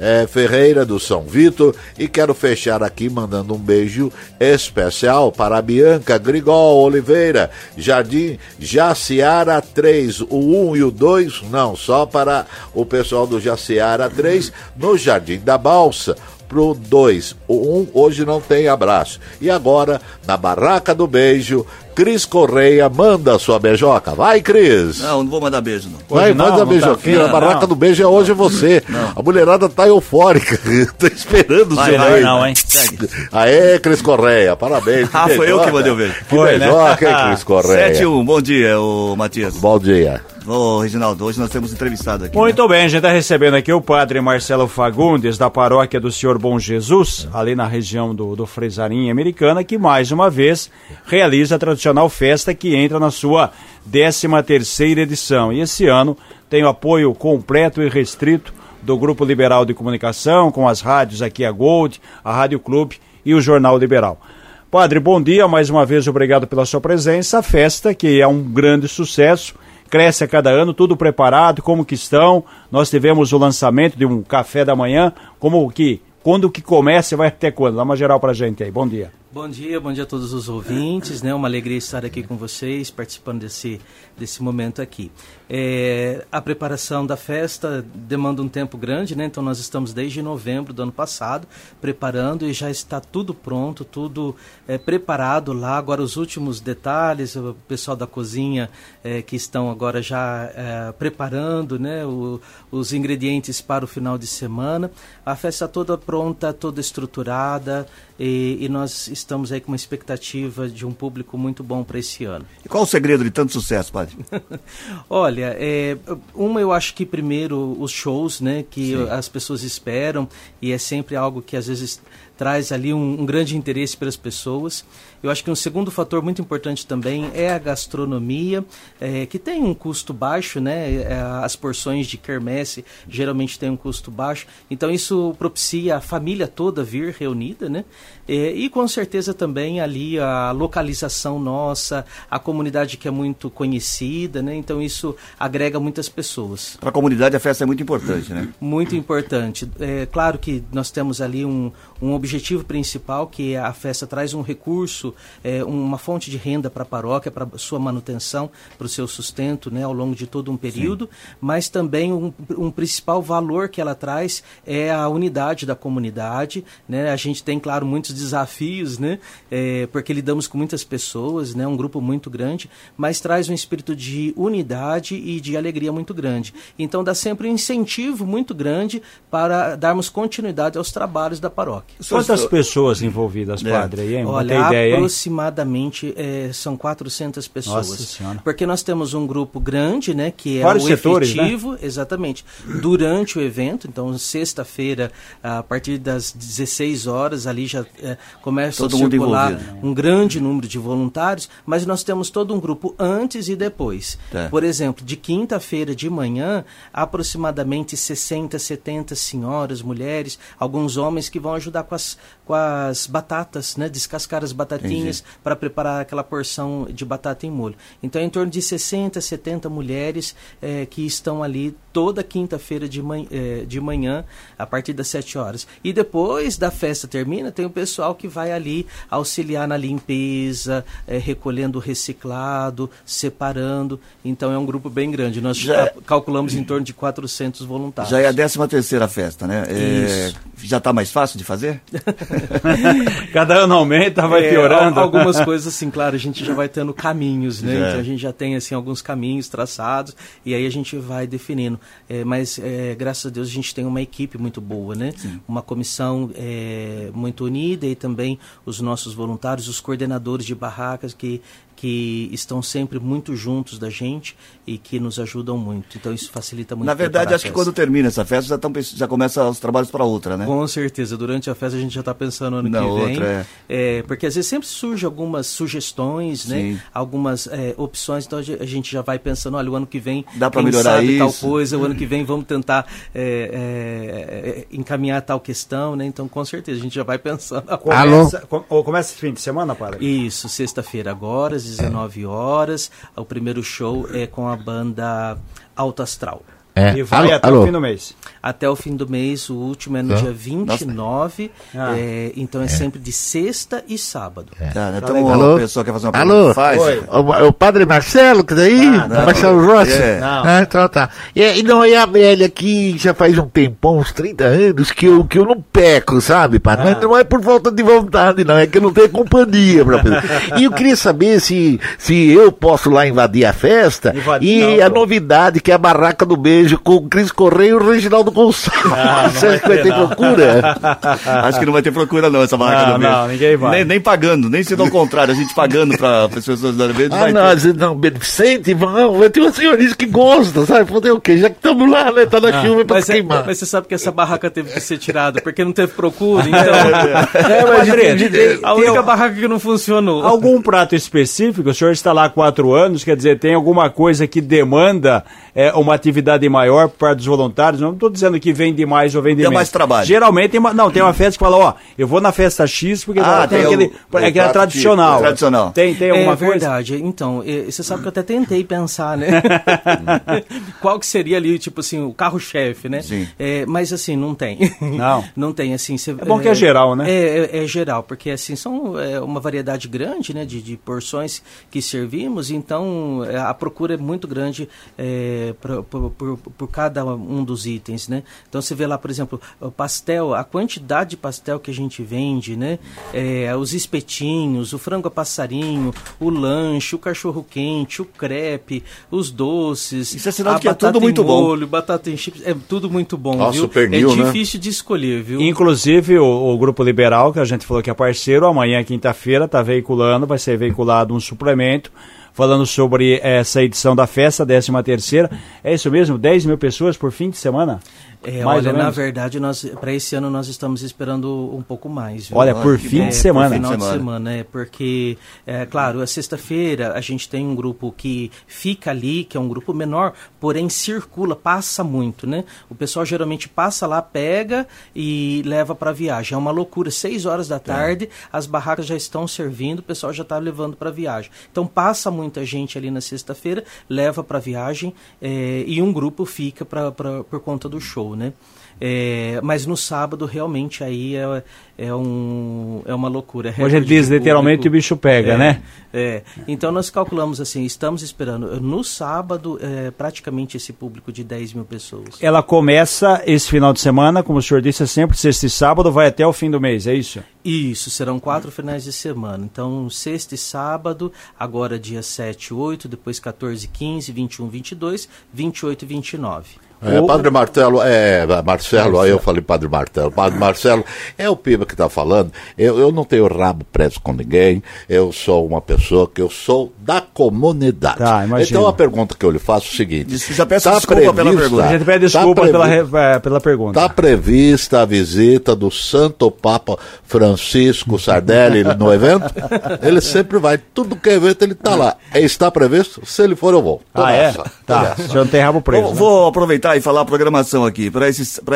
Speaker 2: é, Ferreira do São Vitor e quero fechar aqui mandando um beijo especial para a Bianca Grigol Oliveira, Jardim Jaciara 3, o 1 e o 2, não, só para o pessoal do Jaciara 3, no Jardim da Balsa pro 2. O 1 um, hoje não tem abraço. E agora, na Barraca do Beijo, Cris Correia manda a sua beijoca. Vai, Cris!
Speaker 1: Não, não vou mandar beijo, não.
Speaker 2: Vai,
Speaker 3: Hoje não,
Speaker 2: manda a
Speaker 3: não tá
Speaker 2: beijoquinha.
Speaker 3: afim,
Speaker 2: a barraca
Speaker 3: não.
Speaker 2: do beijo é hoje você. A mulherada tá eufórica. <laughs> tá esperando o seu
Speaker 1: vai,
Speaker 2: beijo.
Speaker 3: não, hein?
Speaker 1: Segue.
Speaker 2: Aê, Cris Correia, parabéns. <laughs>
Speaker 1: Ah, foi eu que mandei o beijo.
Speaker 2: Que
Speaker 3: Foi, né?
Speaker 2: beijoca, hein, Cris <laughs> Correia?
Speaker 1: 7-1, bom dia, ô Matias.
Speaker 2: Bom dia.
Speaker 1: Ô, Reginaldo, hoje nós temos entrevistado aqui.
Speaker 3: Muito
Speaker 1: né?
Speaker 3: bem, a gente está recebendo aqui o padre Marcelo Fagundes, da paróquia do Senhor Bom Jesus, ali na região do, do Fresarim Americana, que mais uma vez realiza a tradicional festa que entra na sua 13 terceira edição. E esse ano tem o apoio completo e restrito do Grupo Liberal de Comunicação, com as rádios aqui a Gold, a Rádio Clube e o Jornal Liberal. Padre, bom dia, mais uma vez obrigado pela sua presença. A festa, que é um grande sucesso, cresce a cada ano, tudo preparado, como que estão? Nós tivemos o lançamento de um café da manhã, como que, quando que começa e vai até quando? Dá uma geral pra gente aí, bom dia.
Speaker 9: Bom dia, bom dia a todos os ouvintes, né? Uma alegria estar aqui com vocês, participando desse, desse momento aqui. É, a preparação da festa demanda um tempo grande, né? Então nós estamos desde novembro do ano passado preparando e já está tudo pronto, tudo é, preparado lá. Agora os últimos detalhes, o pessoal da cozinha é, que estão agora já é, preparando, né? O, os ingredientes para o final de semana. A festa toda pronta, toda estruturada e, e nós estamos aí com uma expectativa de um público muito bom para esse ano.
Speaker 1: E qual o segredo de tanto sucesso, padre? <laughs>
Speaker 9: Olha, é, uma eu acho que primeiro os shows, né, que
Speaker 1: Sim.
Speaker 9: as pessoas esperam e é sempre algo que às vezes traz ali um, um grande interesse pelas pessoas. Eu acho que um segundo fator muito importante também é a gastronomia, é, que tem um custo baixo, né? É, As porções de quermesse geralmente têm um custo baixo, então isso propicia a família toda vir reunida, né? É, e com certeza também ali a localização nossa, a comunidade que é muito conhecida, né? Então isso agrega muitas pessoas.
Speaker 1: Para a comunidade a festa é muito importante, né?
Speaker 9: Muito importante. É claro que nós temos ali um, um objetivo principal, que a festa traz um recurso, é, uma fonte de renda para a paróquia, para sua manutenção, para o seu sustento né, ao longo de todo um período, mas também um, um principal valor que ela traz é a unidade da comunidade. Né? A gente tem, claro, muitos desafios, né? É, porque lidamos com muitas pessoas, né? um grupo muito grande, mas traz um espírito de unidade e de alegria muito grande. Então dá sempre um incentivo muito grande para darmos continuidade aos trabalhos da paróquia.
Speaker 3: Quantas pessoas envolvidas,
Speaker 1: É.
Speaker 3: padre? Aí, hein?
Speaker 9: Olha,
Speaker 3: ideia, hein?
Speaker 9: aproximadamente eh, são 400 pessoas.
Speaker 3: Nossa Senhora.
Speaker 9: Porque nós temos um grupo grande, né, que é
Speaker 3: Vários
Speaker 9: o
Speaker 3: setores, né?
Speaker 9: efetivo, exatamente, durante o evento. Então, sexta-feira, a partir das 16 horas, ali já eh, começa
Speaker 1: Todo
Speaker 9: a
Speaker 1: mundo
Speaker 9: circular
Speaker 1: envolvido.
Speaker 9: um grande número de voluntários, mas nós temos todo um grupo antes e depois.
Speaker 1: Tá.
Speaker 9: Por exemplo, de quinta-feira de manhã, aproximadamente 60, 70 senhoras, mulheres, alguns homens que vão ajudar com as, com as batatas, né? Descascar as batatinhas para preparar aquela porção de batata em molho. Então, é em torno de 60, 70 mulheres eh, que estão ali toda quinta-feira de, manhã, de manhã, a partir das 7 horas. E depois da festa termina, tem o pessoal que vai ali auxiliar na limpeza, eh, recolhendo o reciclado, separando. Então, é um grupo bem grande. Nós
Speaker 1: Já-
Speaker 9: ca- calculamos em torno de 400 voluntários.
Speaker 1: Já é a 13 terceira festa, né? É, já está mais fácil de fazer? <laughs>
Speaker 3: Cada ano aumenta, vai
Speaker 9: É,
Speaker 3: piorando.
Speaker 9: al- Algumas coisas, assim, claro, a gente já vai tendo caminhos, né?
Speaker 1: Já.
Speaker 9: Então a gente já tem, assim, alguns caminhos traçados e aí a gente vai definindo. É, mas, é, graças a Deus, a gente tem uma equipe muito boa, né? Uma comissão é, muito unida e também os nossos voluntários, os coordenadores de barracas que que estão sempre muito juntos da gente e que nos ajudam muito. Então isso facilita muito.
Speaker 1: Na verdade, acho que quando termina essa festa, já, tão, já começa os trabalhos para outra, né?
Speaker 9: Com certeza, durante a festa a gente já está pensando ano
Speaker 1: Na
Speaker 9: que vem.
Speaker 1: outra,
Speaker 9: É, porque às vezes sempre surgem algumas sugestões,
Speaker 1: Sim.
Speaker 9: né? Algumas é, opções, então a ge- a gente já vai pensando, olha, o ano que vem
Speaker 1: Dá
Speaker 9: quem
Speaker 1: melhorar
Speaker 9: sabe tal
Speaker 1: isso.
Speaker 9: coisa, o ano que <laughs> vem vamos tentar é, é, é, encaminhar tal questão, né? Então com certeza a gente já vai <laughs> pensando.
Speaker 3: Começa, com- ou começa esse fim de semana, padre?
Speaker 9: Isso, sexta-feira agora, às 19 horas. O primeiro show é com a banda Alto Astral.
Speaker 7: É.
Speaker 3: E vai
Speaker 7: Alô,
Speaker 3: até
Speaker 7: alô.
Speaker 3: o fim do mês.
Speaker 9: Até o fim do mês, o último é no
Speaker 7: Tá.
Speaker 9: dia 29,
Speaker 3: Ah.
Speaker 9: é, então é, sempre de sexta e sábado.
Speaker 1: Tá, né?
Speaker 3: Tá
Speaker 1: Então, uma
Speaker 7: Alô?
Speaker 1: pessoa quer fazer uma
Speaker 7: Alô?
Speaker 1: faz.
Speaker 7: O, o padre Marcelo, que daí?
Speaker 3: Ah, não.
Speaker 7: Marcelo Rossi?
Speaker 1: É.
Speaker 3: Não.
Speaker 7: Ah, então tá. E, e não, é a velha que já faz um tempão, uns 30 anos, que eu, que eu não peco, sabe, padre? Mas não é por falta de vontade, não, é que eu não tenho companhia pra fazer. <laughs> E eu queria saber se, se eu posso lá invadir a festa
Speaker 3: Invadir,
Speaker 7: e
Speaker 3: não,
Speaker 7: a
Speaker 3: pô.
Speaker 7: novidade que é a Barraca do Beijo com o Cris Correia e o Reginaldo sol.
Speaker 1: Ah,
Speaker 7: Você acha que vai ter procura? <laughs>
Speaker 1: Acho que não vai ter procura não, essa barraca
Speaker 3: Não,
Speaker 1: mesa.
Speaker 3: não, ninguém vai.
Speaker 1: Nem, nem pagando, nem sendo ao <laughs> contrário, a gente pagando para as pessoas da mesa.
Speaker 7: Ah,
Speaker 1: vai
Speaker 7: não,
Speaker 1: ter.
Speaker 7: não, beneficente, vamos, vai ter uma senhorita que gosta, sabe? Fazer o quê? Já que estamos lá, né? Tá na chuva pra
Speaker 9: Mas, é-
Speaker 7: queimar.
Speaker 9: mas você sabe que essa barraca teve que ser tirada porque não teve procura, <laughs> então.
Speaker 7: É, mas
Speaker 3: André,
Speaker 7: de- de-
Speaker 3: tem-
Speaker 9: A única barraca que não funcionou.
Speaker 3: Algum prato específico? O senhor está lá há quatro anos, quer dizer, tem alguma coisa que demanda é, uma atividade maior por parte dos voluntários? Não estou dizendo que vende mais ou vende
Speaker 1: Tem
Speaker 3: menos.
Speaker 1: mais trabalho.
Speaker 3: Geralmente tem uma, não, tem uma festa que fala, ó, eu vou na festa X porque
Speaker 1: Ah,
Speaker 3: tem,
Speaker 1: tem
Speaker 3: aquele,
Speaker 1: o-
Speaker 3: é aquela tradicional.
Speaker 1: tradicional.
Speaker 3: Tem, tem alguma
Speaker 9: é
Speaker 3: coisa?
Speaker 9: verdade. Então, você sabe que eu até tentei pensar, né? <laughs> Qual que seria ali, tipo assim, o carro-chefe, né?
Speaker 1: Sim.
Speaker 9: É, mas assim, não tem.
Speaker 3: Não. <laughs>
Speaker 9: não tem, assim. Você,
Speaker 3: É bom que é geral, né?
Speaker 9: É, é, é geral, porque assim, são é, uma variedade grande, né, de, de porções que servimos, então é, a procura é muito grande é, por, por, por- cada um dos itens, né? Então você vê lá, por exemplo, o pastel, a quantidade de pastel que a gente vende, né? É, os espetinhos, o frango a passarinho, o lanche, o cachorro quente, o crepe, os doces,
Speaker 1: Isso é sinal de que é
Speaker 9: batata
Speaker 1: tudo muito
Speaker 9: em
Speaker 1: bom.
Speaker 9: molho, batata em chips, é tudo muito bom,
Speaker 2: Nossa,
Speaker 9: viu?
Speaker 2: pernil,
Speaker 9: é
Speaker 2: né?
Speaker 9: difícil de escolher, viu?
Speaker 3: Inclusive, o, o Grupo Liberal, que a gente falou que é parceiro, amanhã, quinta-feira, está veiculando, vai ser veiculado um suplemento falando sobre essa edição da festa, 13 terceira. É isso mesmo? 10 mil pessoas por fim de semana?
Speaker 9: É,
Speaker 3: Mais
Speaker 9: olha,
Speaker 3: ou
Speaker 9: na verdade, nós para esse ano nós estamos esperando um pouco mais. viu?
Speaker 3: Olha, por fim
Speaker 1: bom.
Speaker 3: de semana.
Speaker 9: Por final
Speaker 1: Fim
Speaker 9: de
Speaker 1: de semana.
Speaker 9: semana, é porque, é, claro, a sexta-feira a gente tem um grupo que fica ali, que é um grupo menor, porém circula, passa muito, né? O pessoal geralmente passa lá, pega e leva para viagem. É uma loucura. Seis horas da tarde, as barracas já estão servindo, o pessoal já está levando para viagem. Então passa muita gente ali na sexta-feira, leva para viagem é, e um grupo fica pra, pra, por conta do show, né? É, mas no sábado realmente aí é, é, um, é uma loucura. é
Speaker 3: Hoje
Speaker 9: recorde
Speaker 3: diz
Speaker 9: de
Speaker 3: literalmente o bicho pega,
Speaker 9: É,
Speaker 3: né?
Speaker 9: É. Então nós calculamos assim, estamos esperando no sábado é, praticamente esse público de 10 mil pessoas.
Speaker 3: Ela começa esse final de semana, como o senhor disse, é sempre sexta e sábado, vai até o fim do mês, é isso?
Speaker 9: Isso, serão quatro finais de semana. Então, sexta e sábado, agora dia 7 e 8, depois 14 e 15, 21 e 22, 28 e 29.
Speaker 2: É, Padre Martelo, é, Marcelo, aí eu falei Padre Martelo. Padre Marcelo é o Piba que está falando. Eu, eu não tenho rabo preso com ninguém. Eu sou uma pessoa que eu sou da comunidade.
Speaker 3: Tá,
Speaker 2: então a pergunta que eu lhe faço é o seguinte:
Speaker 1: Isso, já peço
Speaker 2: tá
Speaker 1: desculpa pela
Speaker 2: prevista-
Speaker 1: pergunta.
Speaker 3: A gente pede
Speaker 2: tá
Speaker 3: desculpa pela,
Speaker 2: previ-
Speaker 3: re- é, pela pergunta.
Speaker 2: Está prevista a visita do Santo Papa Francisco Sardelli no evento? <laughs> Ele sempre vai, tudo que é evento ele está lá. Está previsto? Se ele for, eu vou. Tô
Speaker 3: Ah, é?
Speaker 2: nessa, tô
Speaker 3: Tá,
Speaker 2: nessa.
Speaker 3: senhor não tem rabo preso.
Speaker 1: Vou,
Speaker 3: né?
Speaker 1: vou aproveitar e falar a programação aqui. Para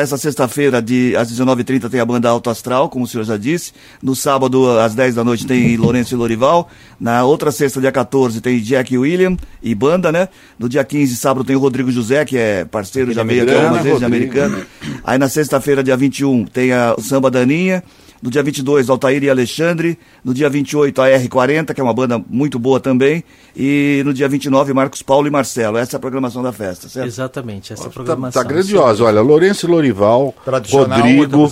Speaker 1: essa sexta-feira, de- às 19h30, tem a banda Alto Astral, como o senhor já disse. No sábado, às 10 da noite, tem Lourenço e Lorival. Na outra sexta, dia 14, tem Jack William e banda, né? No dia 15, sábado, tem o Rodrigo José, que é parceiro, já veio aqui algumas vezes, de americano. Aí na sexta-feira, dia 21, tem a, Samba Daninha. No dia 22, Altair e Alexandre. No dia 28, a R40, que é uma banda muito boa também. E no dia 29, Marcos Paulo e Marcelo. Essa é a programação da festa, certo?
Speaker 9: Exatamente, essa
Speaker 2: Tá,
Speaker 9: programação.
Speaker 2: tá grandiosa, olha, Lourenço e Lorival,
Speaker 3: Tradicional,
Speaker 2: Rodrigo,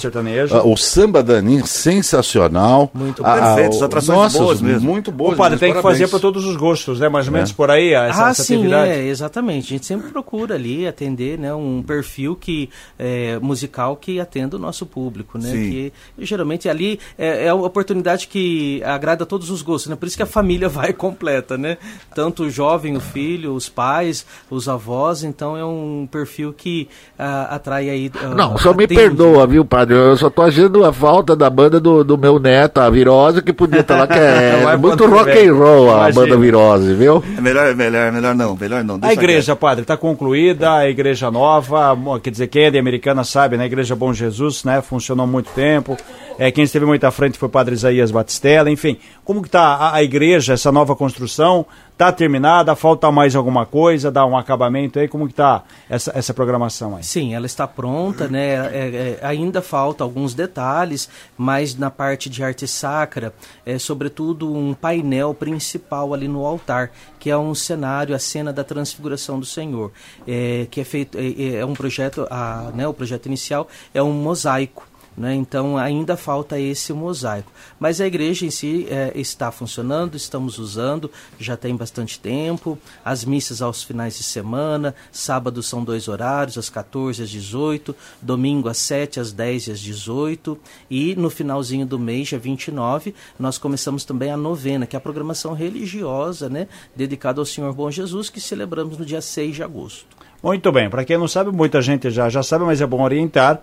Speaker 2: ah, o Samba Daninho, sensacional.
Speaker 9: Muito
Speaker 2: Ah,
Speaker 1: perfeito, as atrações
Speaker 2: nossa,
Speaker 1: boas mesmo.
Speaker 2: Muito boas.
Speaker 3: O padre
Speaker 2: mesmo,
Speaker 3: tem que
Speaker 2: parabéns.
Speaker 3: fazer para todos os gostos, né? Mais ou menos por aí, essa,
Speaker 9: ah,
Speaker 3: essa
Speaker 9: sim,
Speaker 3: atividade.
Speaker 9: é, exatamente. A gente sempre procura ali atender né, um perfil que, é, musical que atenda o nosso público, né?
Speaker 1: Sim.
Speaker 9: Que geralmente ali é, é a oportunidade que agrada a todos os gostos, né? Por isso que a família <laughs> vai completa, né? Tanto o jovem, o filho, os pais, os avós, então é um perfil que ah, atrai aí. ah,
Speaker 7: Não, só me perdoa, viu, padre? Eu só tô achando a falta da banda do, do meu neto, a Virose, que podia estar lá, que é <laughs>
Speaker 3: Vai
Speaker 7: muito rock and roll a
Speaker 3: Imagina.
Speaker 7: banda Virose, viu?
Speaker 1: É melhor, é melhor, melhor não, melhor não.
Speaker 3: A
Speaker 1: deixa
Speaker 3: igreja, padre, está concluída, a igreja nova, quer dizer, quem é de americana sabe, né? A igreja Bom Jesus, né? Funcionou há muito tempo. É, quem esteve muito à frente foi o padre Isaías Batistella, enfim. Como que está a, a igreja, essa nova construção? Está terminada? Falta mais alguma coisa? Dá um acabamento aí? Como que está essa, essa programação aí?
Speaker 9: Sim, ela está pronta, né? É, é, ainda falta alguns detalhes, mas na parte de arte sacra, é sobretudo um painel principal ali no altar, que é um cenário, a cena da transfiguração do Senhor, é, que é feito, é, é um projeto, a, né, o projeto inicial é um mosaico. Né? Então ainda falta esse mosaico. Mas a igreja em si é, está funcionando, estamos usando, já tem bastante tempo. As missas aos finais de semana, sábado são dois horários, às 14 às 18, domingo às 7, às 10 e às 18. E no finalzinho do mês, dia 29, nós começamos também a novena, que é a programação religiosa, né, dedicada ao Senhor Bom Jesus, que celebramos no dia 6 de agosto.
Speaker 3: Muito bem, para quem não sabe, muita gente já, já sabe, mas é bom orientar.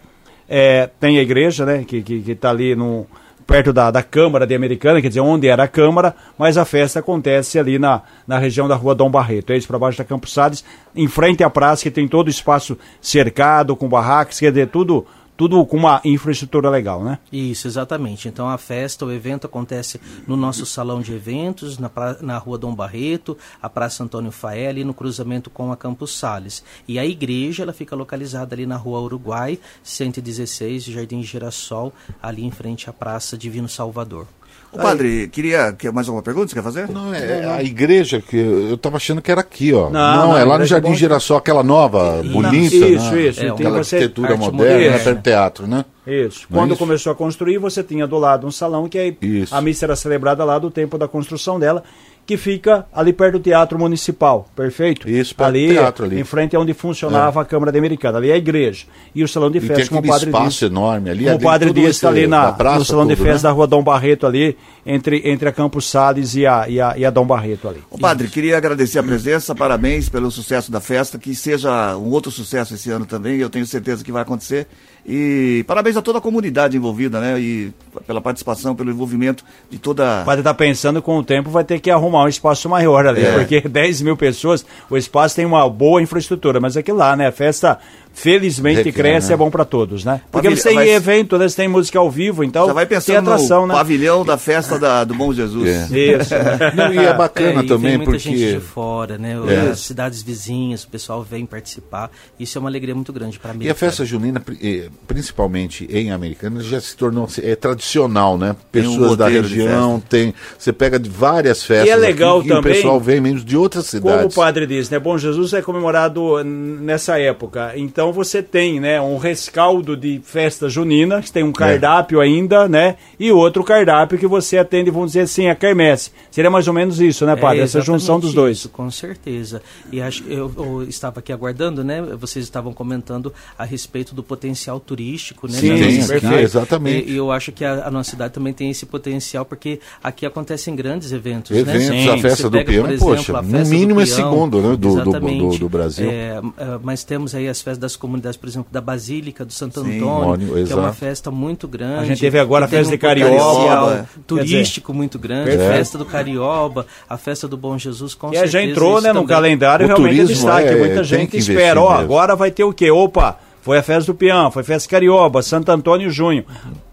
Speaker 3: É, tem a igreja, né, que está que, que tá ali no, perto da, da Câmara de Americana, quer dizer, onde era a Câmara, mas a festa acontece ali na, na região da rua Dom Barreto, é isso, para baixo da Campos Salles, em frente à praça, que tem todo o espaço cercado, com barracas, quer dizer, tudo tudo com uma infraestrutura legal, né?
Speaker 9: Isso, exatamente. Então a festa, o evento acontece no nosso salão de eventos, na, pra, na rua Dom Barreto, a Praça Antônio Faé, ali no cruzamento com a Campos Sales. E a igreja, ela fica localizada ali na rua Uruguai, 116, Jardim Girassol, ali em frente à Praça Divino Salvador.
Speaker 1: O padre, queria. Quer mais alguma pergunta? Você quer fazer?
Speaker 2: Não, é a igreja que eu estava achando que era aqui, ó.
Speaker 3: Não,
Speaker 2: Não,
Speaker 3: não,
Speaker 2: é lá no
Speaker 3: é
Speaker 2: Jardim. Girassol, aquela nova, bonita,
Speaker 3: Isso,
Speaker 2: né?
Speaker 3: isso.
Speaker 9: É,
Speaker 3: Tem
Speaker 2: Aquela arquitetura moderna,
Speaker 9: moderna.
Speaker 2: né, teatro, né?
Speaker 3: Isso.
Speaker 2: Não é
Speaker 3: Quando
Speaker 2: isso?
Speaker 3: começou a construir, você tinha do lado um salão que aí
Speaker 2: Isso.
Speaker 3: a missa era celebrada lá do tempo da construção dela, que fica ali perto do Teatro Municipal, perfeito?
Speaker 2: Isso, perto do
Speaker 3: ali,
Speaker 2: teatro ali. É.
Speaker 3: em frente a onde funcionava a Câmara de Americana. Ali é a igreja. E o salão de
Speaker 2: E tem
Speaker 3: festa, como o padre
Speaker 2: espaço
Speaker 3: disse.
Speaker 2: enorme ali.
Speaker 3: O padre disse, está ali na,
Speaker 2: praça,
Speaker 3: no salão de
Speaker 2: tudo,
Speaker 3: festa
Speaker 2: né?
Speaker 3: da rua Dom Barreto ali, entre, entre a Campos Salles e a, e, a, e a Dom Barreto ali.
Speaker 1: Ô, padre, queria agradecer a presença, parabéns pelo sucesso da festa, que seja um outro sucesso esse ano também, eu tenho certeza que vai acontecer. E parabéns a toda a comunidade envolvida, né? E pela participação, pelo envolvimento de toda.
Speaker 3: O padre está pensando com o tempo vai ter que arrumar um espaço maior ali,
Speaker 1: É. <laughs>
Speaker 3: porque 10 mil pessoas, o espaço tem uma boa infraestrutura, mas aqui lá, né? A festa felizmente
Speaker 2: Requer,
Speaker 3: cresce,
Speaker 2: né?
Speaker 3: é bom para todos, né? Porque você tem
Speaker 1: mas-
Speaker 3: evento, né? Você tem música ao vivo, então
Speaker 1: Já vai
Speaker 3: tem
Speaker 1: pensando
Speaker 3: atração,
Speaker 1: no
Speaker 3: né?
Speaker 1: pavilhão da festa da- do Bom Jesus.
Speaker 2: É.
Speaker 3: Isso. <laughs>
Speaker 2: Não, e é bacana
Speaker 9: e
Speaker 2: também
Speaker 9: vem muita
Speaker 2: porque
Speaker 9: gente de fora, né?
Speaker 2: É.
Speaker 9: As cidades vizinhas, o pessoal vem participar. Isso é uma alegria muito grande para mim.
Speaker 2: E a festa junina, eh, principalmente em Americana, já se tornou é tradicional, né?
Speaker 1: Tem um
Speaker 2: Pessoas da região, tem. Você pega de várias festas.
Speaker 3: E é legal
Speaker 2: aqui, E o
Speaker 3: também-
Speaker 2: pessoal vem mesmo de outras
Speaker 3: Como o
Speaker 2: cidades.
Speaker 3: padre disse, né? Bom Jesus é comemorado nessa época. Então você tem, né, um rescaldo de festa junina, que tem um cardápio ainda, né? E outro cardápio que você atende, vamos dizer assim, a quermesse. Seria mais ou menos isso, né, padre?
Speaker 9: É
Speaker 3: Essa junção dos dois.
Speaker 9: isso, com certeza. E acho que eu, eu estava aqui aguardando, né? Vocês estavam comentando a respeito do potencial turístico, né?
Speaker 2: Sim,
Speaker 9: da
Speaker 2: aqui,
Speaker 9: cidade.
Speaker 2: exatamente.
Speaker 9: E, eu acho que a, a nossa cidade também tem esse potencial, porque aqui acontecem grandes eventos,
Speaker 2: Eventos,
Speaker 9: né?
Speaker 2: a festa
Speaker 9: Você
Speaker 2: do
Speaker 9: pega,
Speaker 2: peão,
Speaker 9: exemplo,
Speaker 2: poxa, no mínimo é segundo, né, do- do- do- do Brasil.
Speaker 9: É, é, mas temos aí as festas das comunidades, por exemplo, da Basílica do Santo
Speaker 1: Sim,
Speaker 9: Antônio, que é
Speaker 2: exato.
Speaker 9: uma festa muito grande.
Speaker 3: A gente teve agora a festa de Carioba,
Speaker 1: é.
Speaker 9: turístico muito grande,
Speaker 2: Perfeito.
Speaker 9: a festa do Carioba, a festa do Bom Jesus, com
Speaker 3: E já
Speaker 9: certeza.
Speaker 3: entrou,
Speaker 9: isso
Speaker 3: né, no calendário
Speaker 2: O
Speaker 3: realmente é
Speaker 2: turismo
Speaker 3: destaque.
Speaker 2: é-
Speaker 3: Muita gente espera, ó,
Speaker 2: mesmo.
Speaker 3: agora vai ter o quê? Opa, foi a festa do Peão, foi a festa Carioba, Santo Antônio em junho.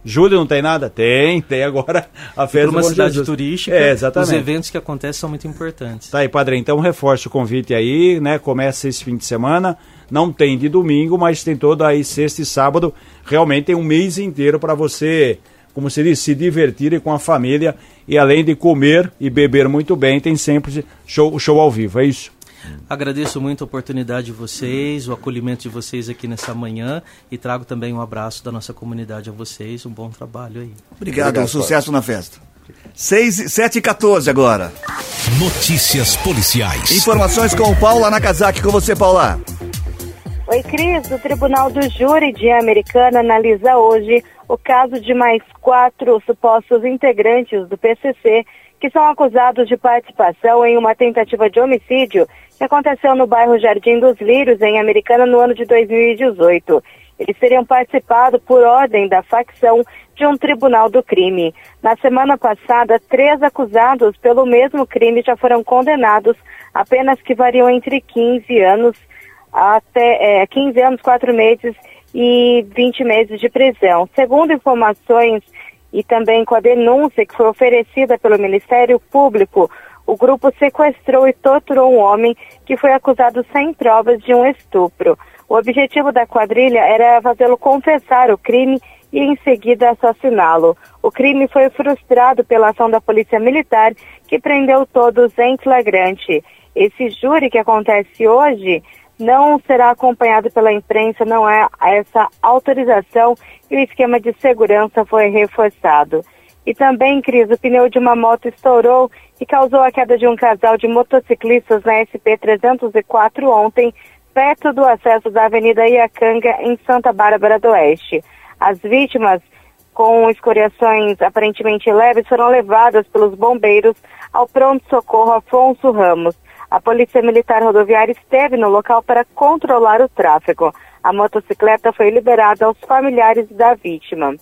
Speaker 3: Julho não tem nada? Tem, tem agora a festa do
Speaker 9: uma
Speaker 3: Bom
Speaker 9: cidade
Speaker 3: Jesus.
Speaker 9: turística,
Speaker 3: É,
Speaker 9: os
Speaker 3: exatamente.
Speaker 9: eventos que acontecem são muito importantes.
Speaker 3: Tá aí, padre, então reforça o convite aí, né? Começa esse fim de semana. Não tem de domingo, mas tem todo aí sexta e sábado. Realmente tem um mês inteiro para você, como se diz, se divertir com a família. E além de comer e beber muito bem, tem sempre show, show ao vivo, é isso?
Speaker 9: Agradeço muito a oportunidade de vocês, o acolhimento de vocês aqui nessa manhã e trago também um abraço da nossa comunidade a vocês. Um bom trabalho aí.
Speaker 1: Obrigado,
Speaker 2: Obrigado,
Speaker 1: sucesso na festa. 6, 7 e 14 agora.
Speaker 5: Notícias policiais.
Speaker 1: Informações com Paula Nakazaki. Com você, Paula.
Speaker 8: Oi, Cris. O Tribunal do Júri de Americana analisa hoje o caso de mais quatro supostos integrantes do PCC que são acusados de participação em uma tentativa de homicídio que aconteceu no bairro Jardim dos Lírios, em Americana, no ano de 2018. Eles teriam participado por ordem da facção de um tribunal do crime. Na semana passada, três acusados pelo mesmo crime já foram condenados, apenas que variam entre 15 anos até é, 15 anos, 4 meses e 20 meses de prisão. Segundo informações e também com a denúncia que foi oferecida pelo Ministério Público, o grupo sequestrou e torturou um homem que foi acusado sem provas de um estupro. O objetivo da quadrilha era fazê-lo confessar o crime e em seguida assassiná-lo. O crime foi frustrado pela ação da Polícia Militar, que prendeu todos em flagrante. Esse júri que acontece hoje não será acompanhado pela imprensa, não é essa autorização e o esquema de segurança foi reforçado. E também, Cris, o pneu de uma moto estourou e causou a queda de um casal de motociclistas na SP-304 ontem, perto do acesso da Avenida Iacanga, em Santa Bárbara do Oeste. As vítimas, com escoriações aparentemente leves, foram levadas pelos bombeiros ao pronto-socorro Afonso Ramos. A Polícia Militar Rodoviária esteve no local para controlar o tráfego. A motocicleta foi liberada aos familiares da vítima.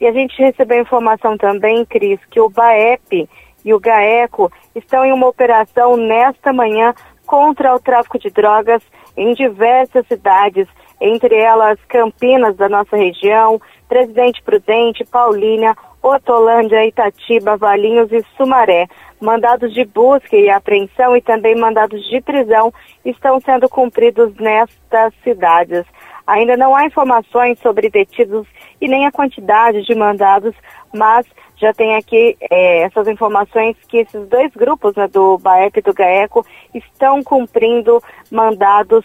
Speaker 8: E a gente recebeu informação também, Cris, que o BAEP e o GAECO estão em uma operação nesta manhã contra o tráfico de drogas em diversas cidades, entre elas Campinas, da nossa região, Presidente Prudente, Paulínia, Otolândia, Itatiba, Valinhos e Sumaré. Mandados de busca e apreensão e também mandados de prisão estão sendo cumpridos nestas cidades. Ainda não há informações sobre detidos e nem a quantidade de mandados, mas já tem aqui é, essas informações que esses dois grupos, né, do BAEP e do GAECO, estão cumprindo mandados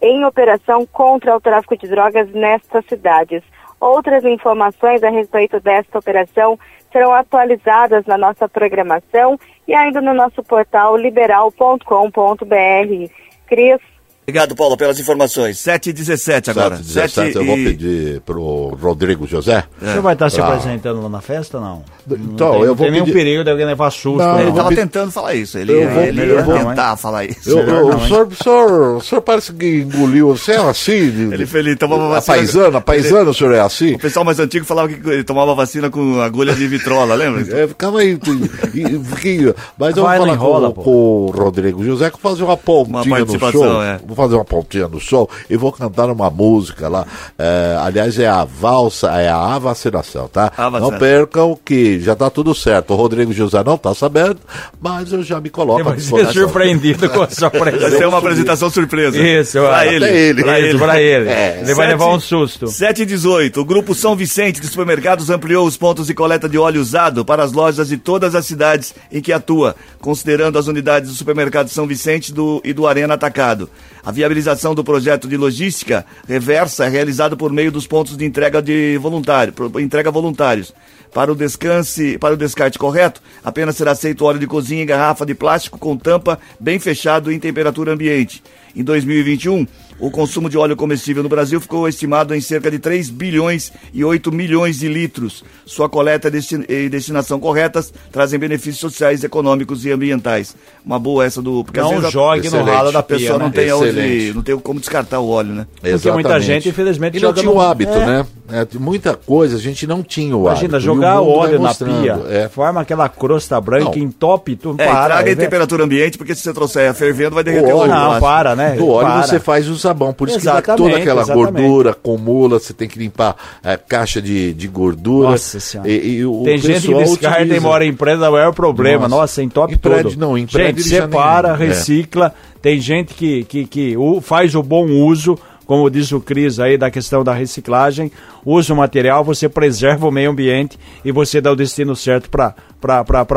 Speaker 8: em operação contra o tráfico de drogas nestas cidades. Outras informações a respeito desta operação serão atualizadas na nossa programação e ainda no nosso portal liberal.com.br. Cris.
Speaker 1: Obrigado, Paulo, pelas informações. 7 e 17 agora.
Speaker 2: 7 17, 7 eu vou pedir pro Rodrigo José.
Speaker 3: É. Você vai estar se apresentando lá na festa ou não?
Speaker 2: Então,
Speaker 3: não tem,
Speaker 2: eu
Speaker 3: não
Speaker 2: vou
Speaker 3: tem nenhum
Speaker 2: pedir...
Speaker 3: perigo de alguém levar susto.
Speaker 1: Não,
Speaker 3: não.
Speaker 1: ele estava tentando falar isso. Ele,
Speaker 2: eu vou,
Speaker 1: ele
Speaker 2: eu
Speaker 1: ia
Speaker 2: vou
Speaker 1: tentar falar isso.
Speaker 2: Eu, eu, o, senhor, o, senhor, o senhor parece que engoliu. Você é assim?
Speaker 1: Ele, ele tomava
Speaker 2: a
Speaker 1: vacina.
Speaker 2: paisana, a paisana,
Speaker 1: ele,
Speaker 2: o senhor é assim?
Speaker 1: O pessoal mais antigo falava que ele tomava vacina com agulha de vitrola, lembra?
Speaker 2: É, calma aí. e, fiquei, mas eu vou falar
Speaker 3: enrola,
Speaker 2: com, com, o Rodrigo José que fazer uma pontinha
Speaker 1: uma
Speaker 2: no show.
Speaker 1: É.
Speaker 2: Vou fazer uma pontinha no show e vou cantar uma música lá. É, aliás, é a valsa, é a vacinação, tá?
Speaker 1: A vacinação.
Speaker 2: Não percam que já tá tudo certo. O Rodrigo José não tá sabendo, mas eu já me coloco
Speaker 3: Vai ser surpreendido com a sua presença.
Speaker 1: Vai ser uma apresentação surpresa.
Speaker 3: Isso,
Speaker 1: pra ele.
Speaker 2: ele.
Speaker 1: Pra ele.
Speaker 3: Pra ele.
Speaker 2: É.
Speaker 3: Ele vai levar um susto.
Speaker 1: 7 e 18. O Grupo São Vicente de Supermercados ampliou os pontos de coleta de óleo usado para as lojas de todas as cidades em que atua, considerando as unidades do supermercado São Vicente do, e do Arena Atacado. A viabilização do projeto de logística reversa é realizada por meio dos pontos de entrega de voluntário, entrega voluntários. Para o descanse, para o descarte correto, apenas será aceito óleo de cozinha em garrafa de plástico com tampa bem fechado em temperatura ambiente. Em 2021, o consumo de óleo comestível no Brasil ficou estimado em cerca de 3 bilhões e 8 milhões de litros. Sua coleta e destinação corretas trazem benefícios sociais, econômicos e ambientais. Uma boa essa do...
Speaker 3: Porque não vezes, jogue no ralo da pia,
Speaker 1: pessoa
Speaker 3: né?
Speaker 1: não tem, onde, não tem como descartar o óleo, né?
Speaker 3: Porque Exatamente. muita gente, infelizmente,
Speaker 2: e não
Speaker 3: joga
Speaker 2: tinha
Speaker 3: no...
Speaker 2: o hábito,
Speaker 3: é.
Speaker 2: né? É, muita coisa a gente não tinha o
Speaker 3: Imagina,
Speaker 2: hábito.
Speaker 3: jogar
Speaker 2: o
Speaker 3: óleo na pia,
Speaker 2: é.
Speaker 3: forma aquela crosta branca,
Speaker 2: Não.
Speaker 3: entope, tu
Speaker 1: É,
Speaker 3: para.
Speaker 1: traga
Speaker 3: é,
Speaker 1: em temperatura ambiente, porque se você trouxer fervendo, vai derreter
Speaker 2: O
Speaker 1: o
Speaker 2: óleo,
Speaker 1: óleo.
Speaker 3: Não, para, né?
Speaker 2: Do óleo
Speaker 3: Para.
Speaker 2: você faz o sabão, por isso que dá
Speaker 3: Exatamente,
Speaker 2: toda aquela
Speaker 3: exatamente.
Speaker 2: gordura, acumula, você tem que limpar a caixa de, de gordura.
Speaker 3: Nossa Senhora.
Speaker 2: E, e o
Speaker 3: Tem gente que descarta e
Speaker 2: utiliza.
Speaker 3: mora em prédio, é o maior problema.
Speaker 2: Nossa.
Speaker 3: Nossa, entope
Speaker 2: Em prédio
Speaker 3: tudo.
Speaker 2: não, em prédio
Speaker 3: gente, separa,
Speaker 2: nem- é.
Speaker 3: recicla. Tem gente que, que, que faz o bom uso, como diz o Cris aí, da questão da reciclagem. Usa o material, você preserva o meio ambiente e você dá o destino certo para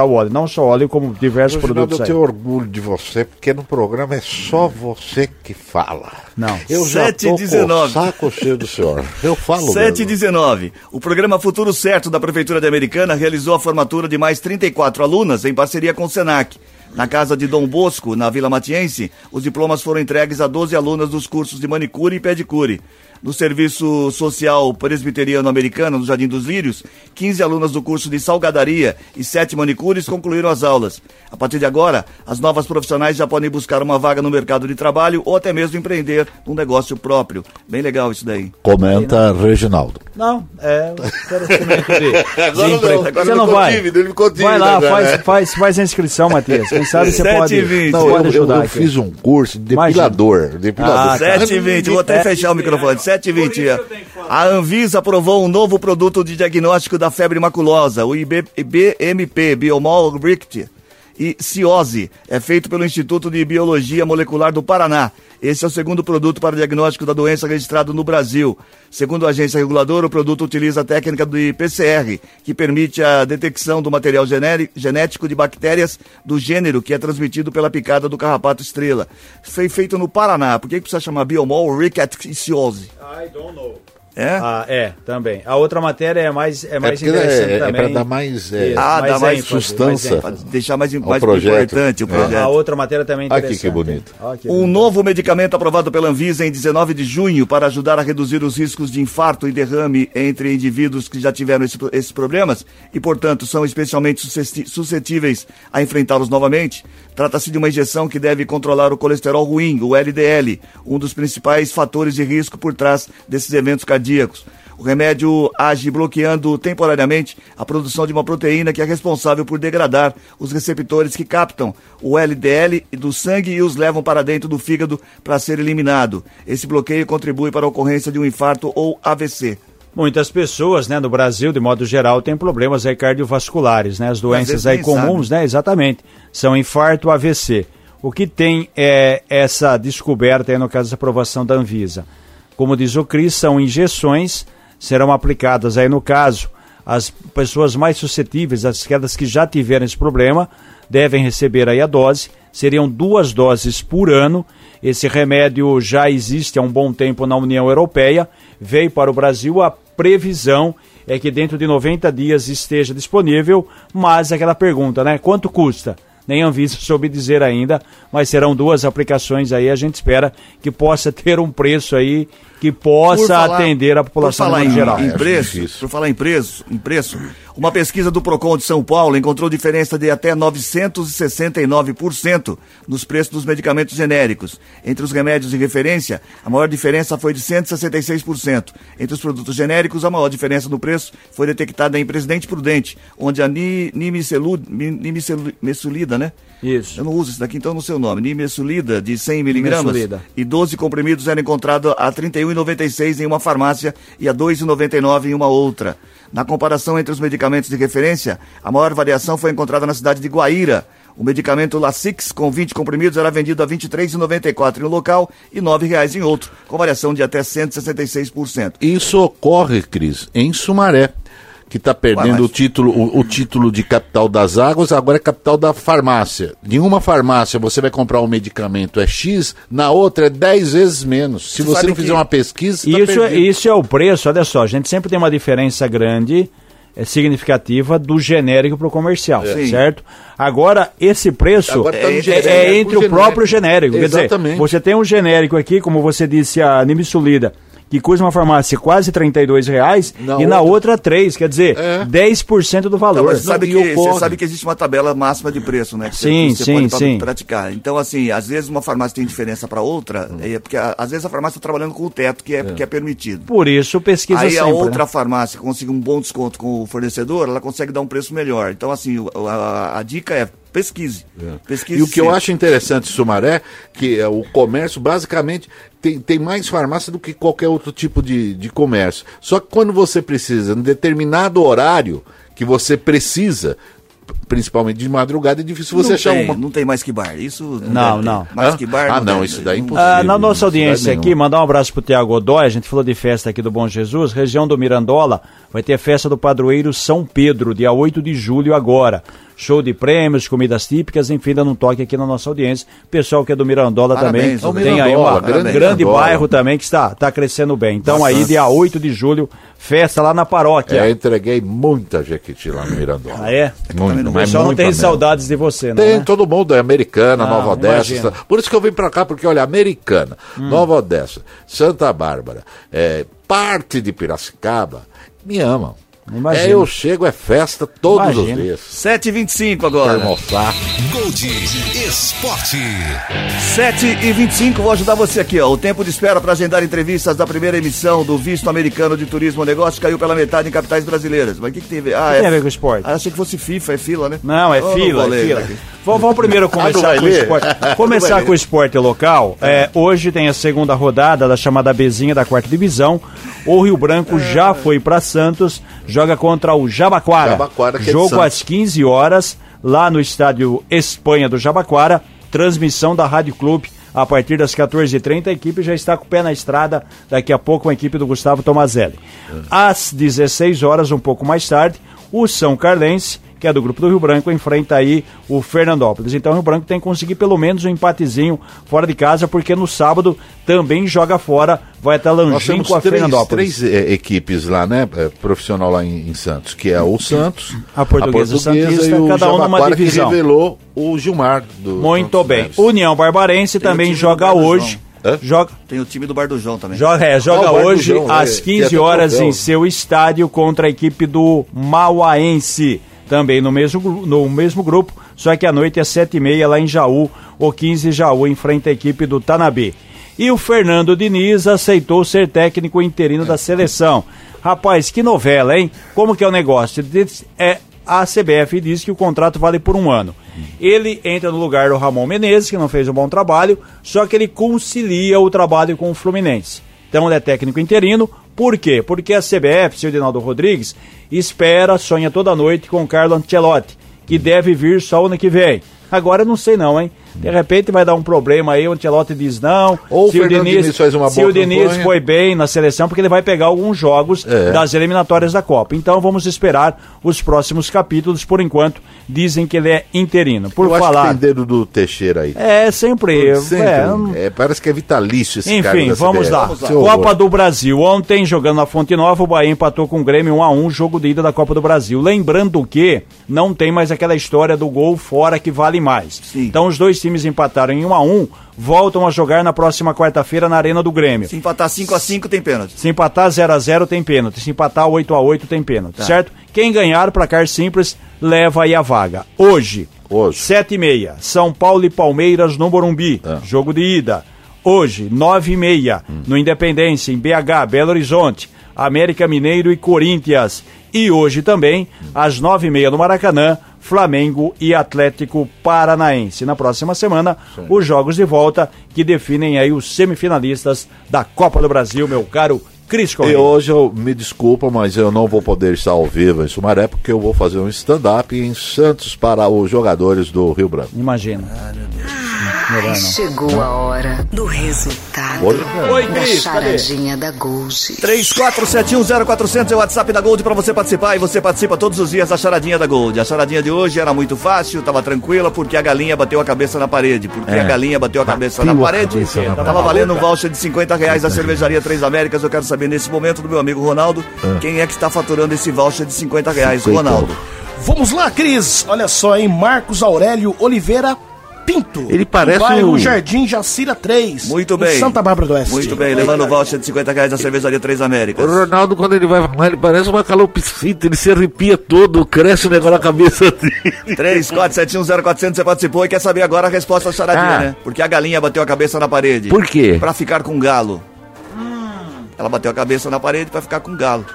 Speaker 3: o óleo. Não só óleo, como diversos produtos
Speaker 2: eu
Speaker 3: aí.
Speaker 2: tenho orgulho de você, porque no programa é só você que fala.
Speaker 3: Não.
Speaker 2: Eu já
Speaker 1: Sete e
Speaker 2: tô
Speaker 1: 19.
Speaker 2: com o saco cheio do senhor. Eu falo
Speaker 1: 7 e
Speaker 2: mesmo.
Speaker 1: 19. O programa Futuro Certo da Prefeitura de Americana realizou a formatura de mais 34 alunas em parceria com o SENAC. Na casa de Dom Bosco, na Vila Matiense, os diplomas foram entregues a 12 alunas dos cursos de manicure e pedicure. No Serviço Social Presbiteriano Americano, no Jardim dos Lírios, 15 alunas do curso de salgadaria e 7 manicures concluíram as aulas. A partir de agora, as novas profissionais já podem buscar uma vaga no mercado de trabalho ou até mesmo empreender um negócio próprio. Bem legal isso daí.
Speaker 2: Comenta, Reginaldo.
Speaker 3: Não, é <laughs>
Speaker 2: Agora não,
Speaker 3: emprego.
Speaker 2: agora
Speaker 3: Você
Speaker 2: ele
Speaker 3: não vai.
Speaker 2: tímido, ele ficou tímido
Speaker 3: vai lá,
Speaker 2: agora,
Speaker 3: faz,
Speaker 2: né?
Speaker 3: faz, faz a inscrição, Matias. Quem sabe você
Speaker 1: Sete
Speaker 3: pode,
Speaker 1: e vinte.
Speaker 2: Não,
Speaker 3: pode
Speaker 2: eu, eu,
Speaker 3: ajudar
Speaker 2: eu
Speaker 3: aqui.
Speaker 2: fiz um curso de depilador. depilador.
Speaker 3: Ah, tá.
Speaker 1: 7 e 20, vou até fechar o microfone. 7 e 20. A Anvisa aprovou um novo produto de diagnóstico da febre maculosa, o IB, IBMP, Biomol Richt. E Ciose. É feito pelo Instituto de Biologia Molecular do Paraná. Esse é o segundo produto para diagnóstico da doença registrado no Brasil. Segundo a agência reguladora, o produto utiliza a técnica do PCR, que permite a detecção do material genético de bactérias do gênero que é transmitido pela picada do carrapato estrela. Foi feito no Paraná. Por que precisa chamar Biomol Rickettsiosis?
Speaker 3: I don't know.
Speaker 1: É?
Speaker 3: Ah, é, também. A outra matéria é mais, é mais
Speaker 2: porque
Speaker 3: interessante
Speaker 2: é- é
Speaker 3: também.
Speaker 2: pra dar mais, é,
Speaker 3: Isso,
Speaker 1: Ah, dá mais
Speaker 3: ênfase,
Speaker 2: sustância.
Speaker 3: ênfase.
Speaker 1: Pra deixar mais,
Speaker 2: Ao
Speaker 1: mais
Speaker 2: projeto.
Speaker 1: importante o
Speaker 2: É.
Speaker 1: projeto.
Speaker 3: A outra matéria também é
Speaker 2: Aqui
Speaker 3: interessante.
Speaker 2: que bonito.
Speaker 3: Ó, que
Speaker 1: Um
Speaker 3: bonito.
Speaker 1: novo medicamento aprovado pela Anvisa em 19 de junho para ajudar a reduzir os riscos de infarto e derrame entre indivíduos que já tiveram esse- esses problemas e, portanto, são especialmente suscetíveis a enfrentá-los novamente. Trata-se de uma injeção que deve controlar o colesterol ruim, o LDL, um dos principais fatores de risco por trás desses eventos cardíacos. O remédio age bloqueando temporariamente a produção de uma proteína que é responsável por degradar os receptores que captam o LDL do sangue e os levam para dentro do fígado para ser eliminado. Esse bloqueio contribui para a ocorrência de um infarto ou AVC.
Speaker 3: Muitas pessoas, né, no Brasil, de modo geral, têm problemas aí cardiovasculares, né? As doenças aí comuns, né? Exatamente. São infarto, AVC. O que tem é essa descoberta aí no caso da aprovação da Anvisa. Como diz o Cris, são injeções, serão aplicadas aí no caso as pessoas mais suscetíveis, aquelas que já tiveram esse problema, devem receber aí a dose. Seriam duas doses por ano. Esse remédio já existe há um bom tempo na União Europeia. Veio para o Brasil. A previsão é que dentro de 90 dias esteja disponível. Mas aquela pergunta, né? Quanto custa? Nem a Anvisa <laughs> soube dizer ainda, mas serão duas aplicações aí. A gente espera que possa ter um preço aí que possa
Speaker 1: falar-
Speaker 3: atender a população
Speaker 1: por falar em,
Speaker 3: geral.
Speaker 1: Em preço,
Speaker 2: difícil.
Speaker 1: por falar em preço, em preço, uma pesquisa do Procon de São Paulo encontrou diferença de até 969% nos preços dos medicamentos genéricos. Entre os remédios de referência, a maior diferença foi de 166%. Entre os produtos genéricos, a maior diferença no preço foi detectada em Presidente Prudente, onde a ni, nimicelu- mi- nimicelu- né?
Speaker 3: Isso.
Speaker 1: Eu não uso isso daqui, então não sei o nome. Nimesulida, de 100 miligramas.
Speaker 3: Nimesulida.
Speaker 1: E 12 comprimidos eram encontrados a R$ 31,96 em uma farmácia e a R$ 2,99 em uma outra. Na comparação entre os medicamentos de referência, a maior variação foi encontrada na cidade de Guaíra. O medicamento Lasix, com 20 comprimidos, era vendido a R$ 23,94 em um local e R$ 9,00 em outro, com variação de até 166%.
Speaker 2: Isso ocorre, Cris, em Sumaré, que está perdendo
Speaker 1: Ué, mas-
Speaker 2: o, título, o, o título de capital das águas, agora é capital da farmácia. Em uma farmácia você vai comprar um medicamento é X, na outra é 10 vezes menos. Se
Speaker 1: Você
Speaker 2: você não
Speaker 1: que-
Speaker 2: fizer uma pesquisa, tá
Speaker 3: Isso, é,
Speaker 2: perdido.
Speaker 3: isso é o preço, olha só, a gente sempre tem uma diferença grande, é, significativa, do genérico para o comercial,
Speaker 1: Sim.
Speaker 3: certo? Agora, esse preço
Speaker 2: Agora tá
Speaker 3: é, é
Speaker 2: genérico,
Speaker 3: entre o
Speaker 2: genérico.
Speaker 3: próprio genérico. Quer dizer,
Speaker 2: Exatamente.
Speaker 3: você tem um genérico aqui, como você disse, a Nimissulida, que custa uma farmácia quase 32 reais
Speaker 2: Na
Speaker 3: e na
Speaker 2: outra-
Speaker 3: outra 3, quer dizer,
Speaker 2: É.
Speaker 3: 10% do valor.
Speaker 1: Mas você sabe, que, você sabe que existe uma tabela máxima de preço, né? Que
Speaker 3: Sim,
Speaker 1: você,
Speaker 3: sim,
Speaker 1: pode
Speaker 3: sim.
Speaker 1: praticar. Então, assim, às vezes uma farmácia tem diferença para outra, é porque a- às vezes a farmácia está trabalhando com o teto que é, que é permitido.
Speaker 3: Por isso, pesquisa
Speaker 1: Aí
Speaker 3: sempre.
Speaker 1: a outra
Speaker 3: né?
Speaker 1: farmácia consegue um bom desconto com o fornecedor, ela consegue dar um preço melhor. Então, assim, o- a, a dica é pesquise. Pesquise
Speaker 2: E o que eu
Speaker 1: sempre.
Speaker 2: acho interessante Sumaré, que é o comércio, basicamente, tem, tem mais farmácia do que qualquer outro tipo de, de comércio. Só que quando você precisa, em determinado horário que você precisa, principalmente de madrugada, é difícil você
Speaker 1: não
Speaker 2: achar
Speaker 1: tem,
Speaker 2: uma.
Speaker 1: Não tem mais que bar. Isso
Speaker 3: Não,
Speaker 1: ter.
Speaker 3: não.
Speaker 1: Mais
Speaker 2: Hã?
Speaker 1: que bar.
Speaker 2: Ah, não,
Speaker 1: tem.
Speaker 2: isso daí é impossível.
Speaker 3: Ah, na nossa audiência aqui,
Speaker 2: nenhuma.
Speaker 3: mandar um abraço pro Tiago Godoy, a gente falou de festa aqui do Bom Jesus, região do Mirandola, vai ter festa do padroeiro São Pedro, dia 8 de julho agora. Show de prêmios, comidas típicas, enfim, dando um toque aqui na nossa audiência. Pessoal que é do Mirandola
Speaker 1: Parabéns,
Speaker 3: também, tem aí
Speaker 2: Mirandola,
Speaker 3: uma, um
Speaker 2: grande
Speaker 3: grande bairro também que está, está crescendo bem. Então aí, dia 8 de julho, festa lá na paróquia.
Speaker 2: É, eu entreguei muita jequiti lá no Mirandola.
Speaker 3: Ah, é?
Speaker 2: Muito, mas
Speaker 3: pessoal não tem
Speaker 2: mesmo.
Speaker 3: saudades de você, não
Speaker 2: Tem
Speaker 3: né?
Speaker 2: todo mundo, é americana,
Speaker 3: Ah,
Speaker 2: Nova Odessa.
Speaker 3: imagino.
Speaker 2: Por isso que eu vim pra cá, porque olha, americana,
Speaker 3: Hum.
Speaker 2: Nova Odessa, Santa Bárbara, é, parte de Piracicaba, me amam.
Speaker 3: Imagino.
Speaker 2: É, eu chego, é festa todos os
Speaker 3: Imagino.
Speaker 2: dias.
Speaker 1: 7h25
Speaker 2: Pra
Speaker 1: agora.
Speaker 2: almoçar.
Speaker 5: Gold Esporte.
Speaker 1: 7 e 25 vou ajudar você aqui, ó. O tempo de espera para agendar entrevistas da primeira emissão do visto americano de turismo negócio caiu pela metade em capitais brasileiras. Mas o que, que tem a ver? Ah,
Speaker 3: O que tem a ver com esporte?
Speaker 1: Ah, achei que fosse FIFA, é fila, né?
Speaker 3: Não, é
Speaker 1: Oh,
Speaker 3: fila,
Speaker 1: vou
Speaker 3: é fila. Vamos, vamos primeiro começar
Speaker 2: vai
Speaker 3: com o esporte. <laughs> Começar com o esporte local. É, hoje tem a segunda rodada da chamada Bezinha da quarta divisão. O Rio Branco
Speaker 1: É.
Speaker 3: já foi para Santos, joga contra o Jabaquara.
Speaker 2: Jabaquara, que é
Speaker 3: Jogo
Speaker 2: Santos.
Speaker 3: às 15 horas lá no estádio Espanha do Jabaquara, transmissão da Rádio Clube a partir das 14h30. A equipe já está com o pé na estrada, daqui a pouco a equipe do Gustavo Tomazelli. Às 16 horas, um pouco mais tarde, o São Carlense que é do grupo do Rio Branco, enfrenta aí o Fernandópolis. Então o Rio Branco tem que conseguir pelo menos um empatezinho fora de casa, porque no sábado também joga fora, vai até Lanjinho com a
Speaker 2: três,
Speaker 3: Fernandópolis.
Speaker 2: três eh, equipes lá, né? eh, profissional lá em, em Santos, que é o Santos,
Speaker 3: A Portuguesa e o Santista,
Speaker 2: e o
Speaker 3: cada um numa divisão.
Speaker 2: que revelou o Gilmar. Do
Speaker 3: Muito
Speaker 2: Santos
Speaker 3: bem.
Speaker 2: Neves.
Speaker 3: União Barbarense
Speaker 1: Tem
Speaker 3: também joga hoje.
Speaker 2: Hã?
Speaker 3: Joga,
Speaker 1: Tem o time do Bar do João também.
Speaker 3: joga, é, joga
Speaker 2: Ah,
Speaker 3: hoje
Speaker 2: João,
Speaker 3: às
Speaker 2: é,
Speaker 3: 15
Speaker 2: que é
Speaker 3: horas em seu estádio contra a equipe do Mauaense. Também no mesmo, no mesmo grupo, só que à noite é 7h30 lá em Jaú, o 15 Jaú enfrenta a equipe do Tanabê. E o Fernando Diniz aceitou ser técnico interino da seleção. Rapaz, que novela, hein? Como que é o negócio? É, a CBF diz que o contrato vale por um ano. Ele entra no lugar do Ramon Menezes, que não fez um bom trabalho, só que ele concilia o trabalho com o Fluminense. Então ele é técnico interino. Por quê? Porque a CBF, seu Dinaldo Rodrigues, espera, sonha toda noite com o Carlo Ancelotti, que deve vir só ano que vem. Agora eu não sei não, hein? De repente vai dar um problema aí, o Ancelotti diz não.
Speaker 2: Ou o
Speaker 3: se
Speaker 2: Fernando Diniz faz uma
Speaker 3: se
Speaker 2: boa
Speaker 3: o Diniz foi bem na seleção, porque ele vai pegar alguns jogos
Speaker 2: É.
Speaker 3: das eliminatórias da Copa. Então vamos esperar os próximos capítulos. Por enquanto, dizem que ele é interino. Por
Speaker 2: Eu acho que
Speaker 3: falar.
Speaker 2: tem dedo do Teixeira aí.
Speaker 3: É, sempre.
Speaker 2: Sempre.
Speaker 3: é,
Speaker 2: É, parece que é vitalício esse
Speaker 3: enfim, vamos lá.
Speaker 2: Seu
Speaker 3: Copa
Speaker 2: horror.
Speaker 3: do Brasil. Ontem, jogando na Fonte Nova, o Bahia empatou com o Grêmio 1 a 1 jogo de ida da Copa do Brasil. Lembrando que não tem mais aquela história do gol fora que vale mais.
Speaker 1: Sim.
Speaker 3: Então os dois times empataram em 1 a 1 voltam a jogar na próxima quarta-feira na Arena do Grêmio.
Speaker 1: Se empatar 5x5 tem pênalti.
Speaker 3: Se empatar 0 a 0 tem pênalti. Se empatar 8 a 8 tem pênalti,
Speaker 1: Tá.
Speaker 3: certo? Quem ganhar, placar simples, leva aí a vaga. Hoje,
Speaker 2: Hoje.
Speaker 3: 7 e meia, São Paulo e Palmeiras no Morumbi,
Speaker 2: Ah.
Speaker 3: jogo de ida. Hoje, 9 e meia, no Independência, em BH, Belo Horizonte, América Mineiro e Corinthians. E hoje também, às 9 e meia no Maracanã, Flamengo e Atlético Paranaense. Na próxima semana, os jogos de volta que definem aí os semifinalistas da Copa do Brasil, meu caro Cris
Speaker 2: E hoje eu me desculpa, mas eu não vou poder estar ao vivo em Sumaré, porque eu vou fazer um stand-up em Santos para os jogadores do Rio Branco.
Speaker 3: Imagina. Melhor não.
Speaker 4: Chegou a hora do resultado
Speaker 2: Oi,
Speaker 3: Oi,
Speaker 4: da
Speaker 3: Cris, cadê?
Speaker 4: charadinha da Gold.
Speaker 1: 34710400 é o WhatsApp da Gold para você participar e você participa todos os dias da charadinha da Gold. A charadinha de hoje era muito fácil, tava tranquila porque a galinha bateu a cabeça na parede. Porque
Speaker 2: É.
Speaker 1: a galinha bateu a cabeça
Speaker 2: Bateu
Speaker 1: na
Speaker 2: a
Speaker 1: parede.
Speaker 2: cabeça na
Speaker 1: tava valendo um voucher de 50 reais da cervejaria Três Américas. Eu quero saber nesse momento do meu amigo Ronaldo, quem é que está faturando esse voucher de 50 reais,
Speaker 2: 50.
Speaker 1: Ronaldo.
Speaker 10: Vamos lá, Cris. Olha só, hein? Marcos Aurélio Oliveira Pinto.
Speaker 2: Ele parece o-
Speaker 10: Jardim Jacira 3.
Speaker 1: Muito
Speaker 10: em
Speaker 1: bem.
Speaker 10: Santa Bárbara do Oeste.
Speaker 1: Muito bem, levando o voucher de 50 reais da cervejaria Três Américas.
Speaker 7: O Ronaldo, quando ele vai falar, ele parece uma calopsita, ele se arrepia todo, cresce o negócio na cabeça dele.
Speaker 1: 34710400 você participou e quer saber agora a resposta da charadinha,
Speaker 7: Ah.
Speaker 1: né? Porque a galinha bateu a cabeça na parede.
Speaker 7: Por quê?
Speaker 1: Pra ficar com galo. Ela bateu a cabeça na parede pra ficar com galo.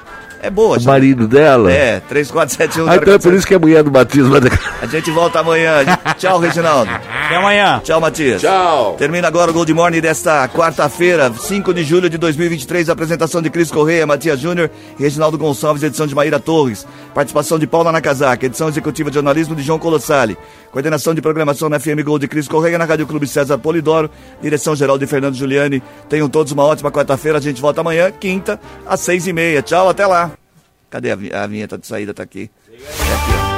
Speaker 1: É boa,
Speaker 7: O marido dela?
Speaker 1: É, 3471
Speaker 7: Ah, então é por isso que a mulher do batismo vai dar...
Speaker 1: A gente volta amanhã. <laughs> Tchau, Reginaldo.
Speaker 3: Até amanhã.
Speaker 1: Tchau, Matias.
Speaker 2: Tchau.
Speaker 1: Termina agora o Gold Morning desta quarta-feira, 5 de julho de 2023. Apresentação de Cris Correia, Matias Júnior e Reginaldo Gonçalves, edição de Maíra Torres. Participação de Paula Nakazaki, edição executiva de jornalismo de João Colossali. Coordenação de programação na FM Gold de Cris Correia, na Rádio Clube César Polidoro. Direção geral de Fernando Giuliani. Tenham todos uma ótima quarta-feira. A gente volta amanhã, quinta, às seis e meia. Tchau, até lá. Cadê a vinheta de saída? Tá aqui. É aqui, ó.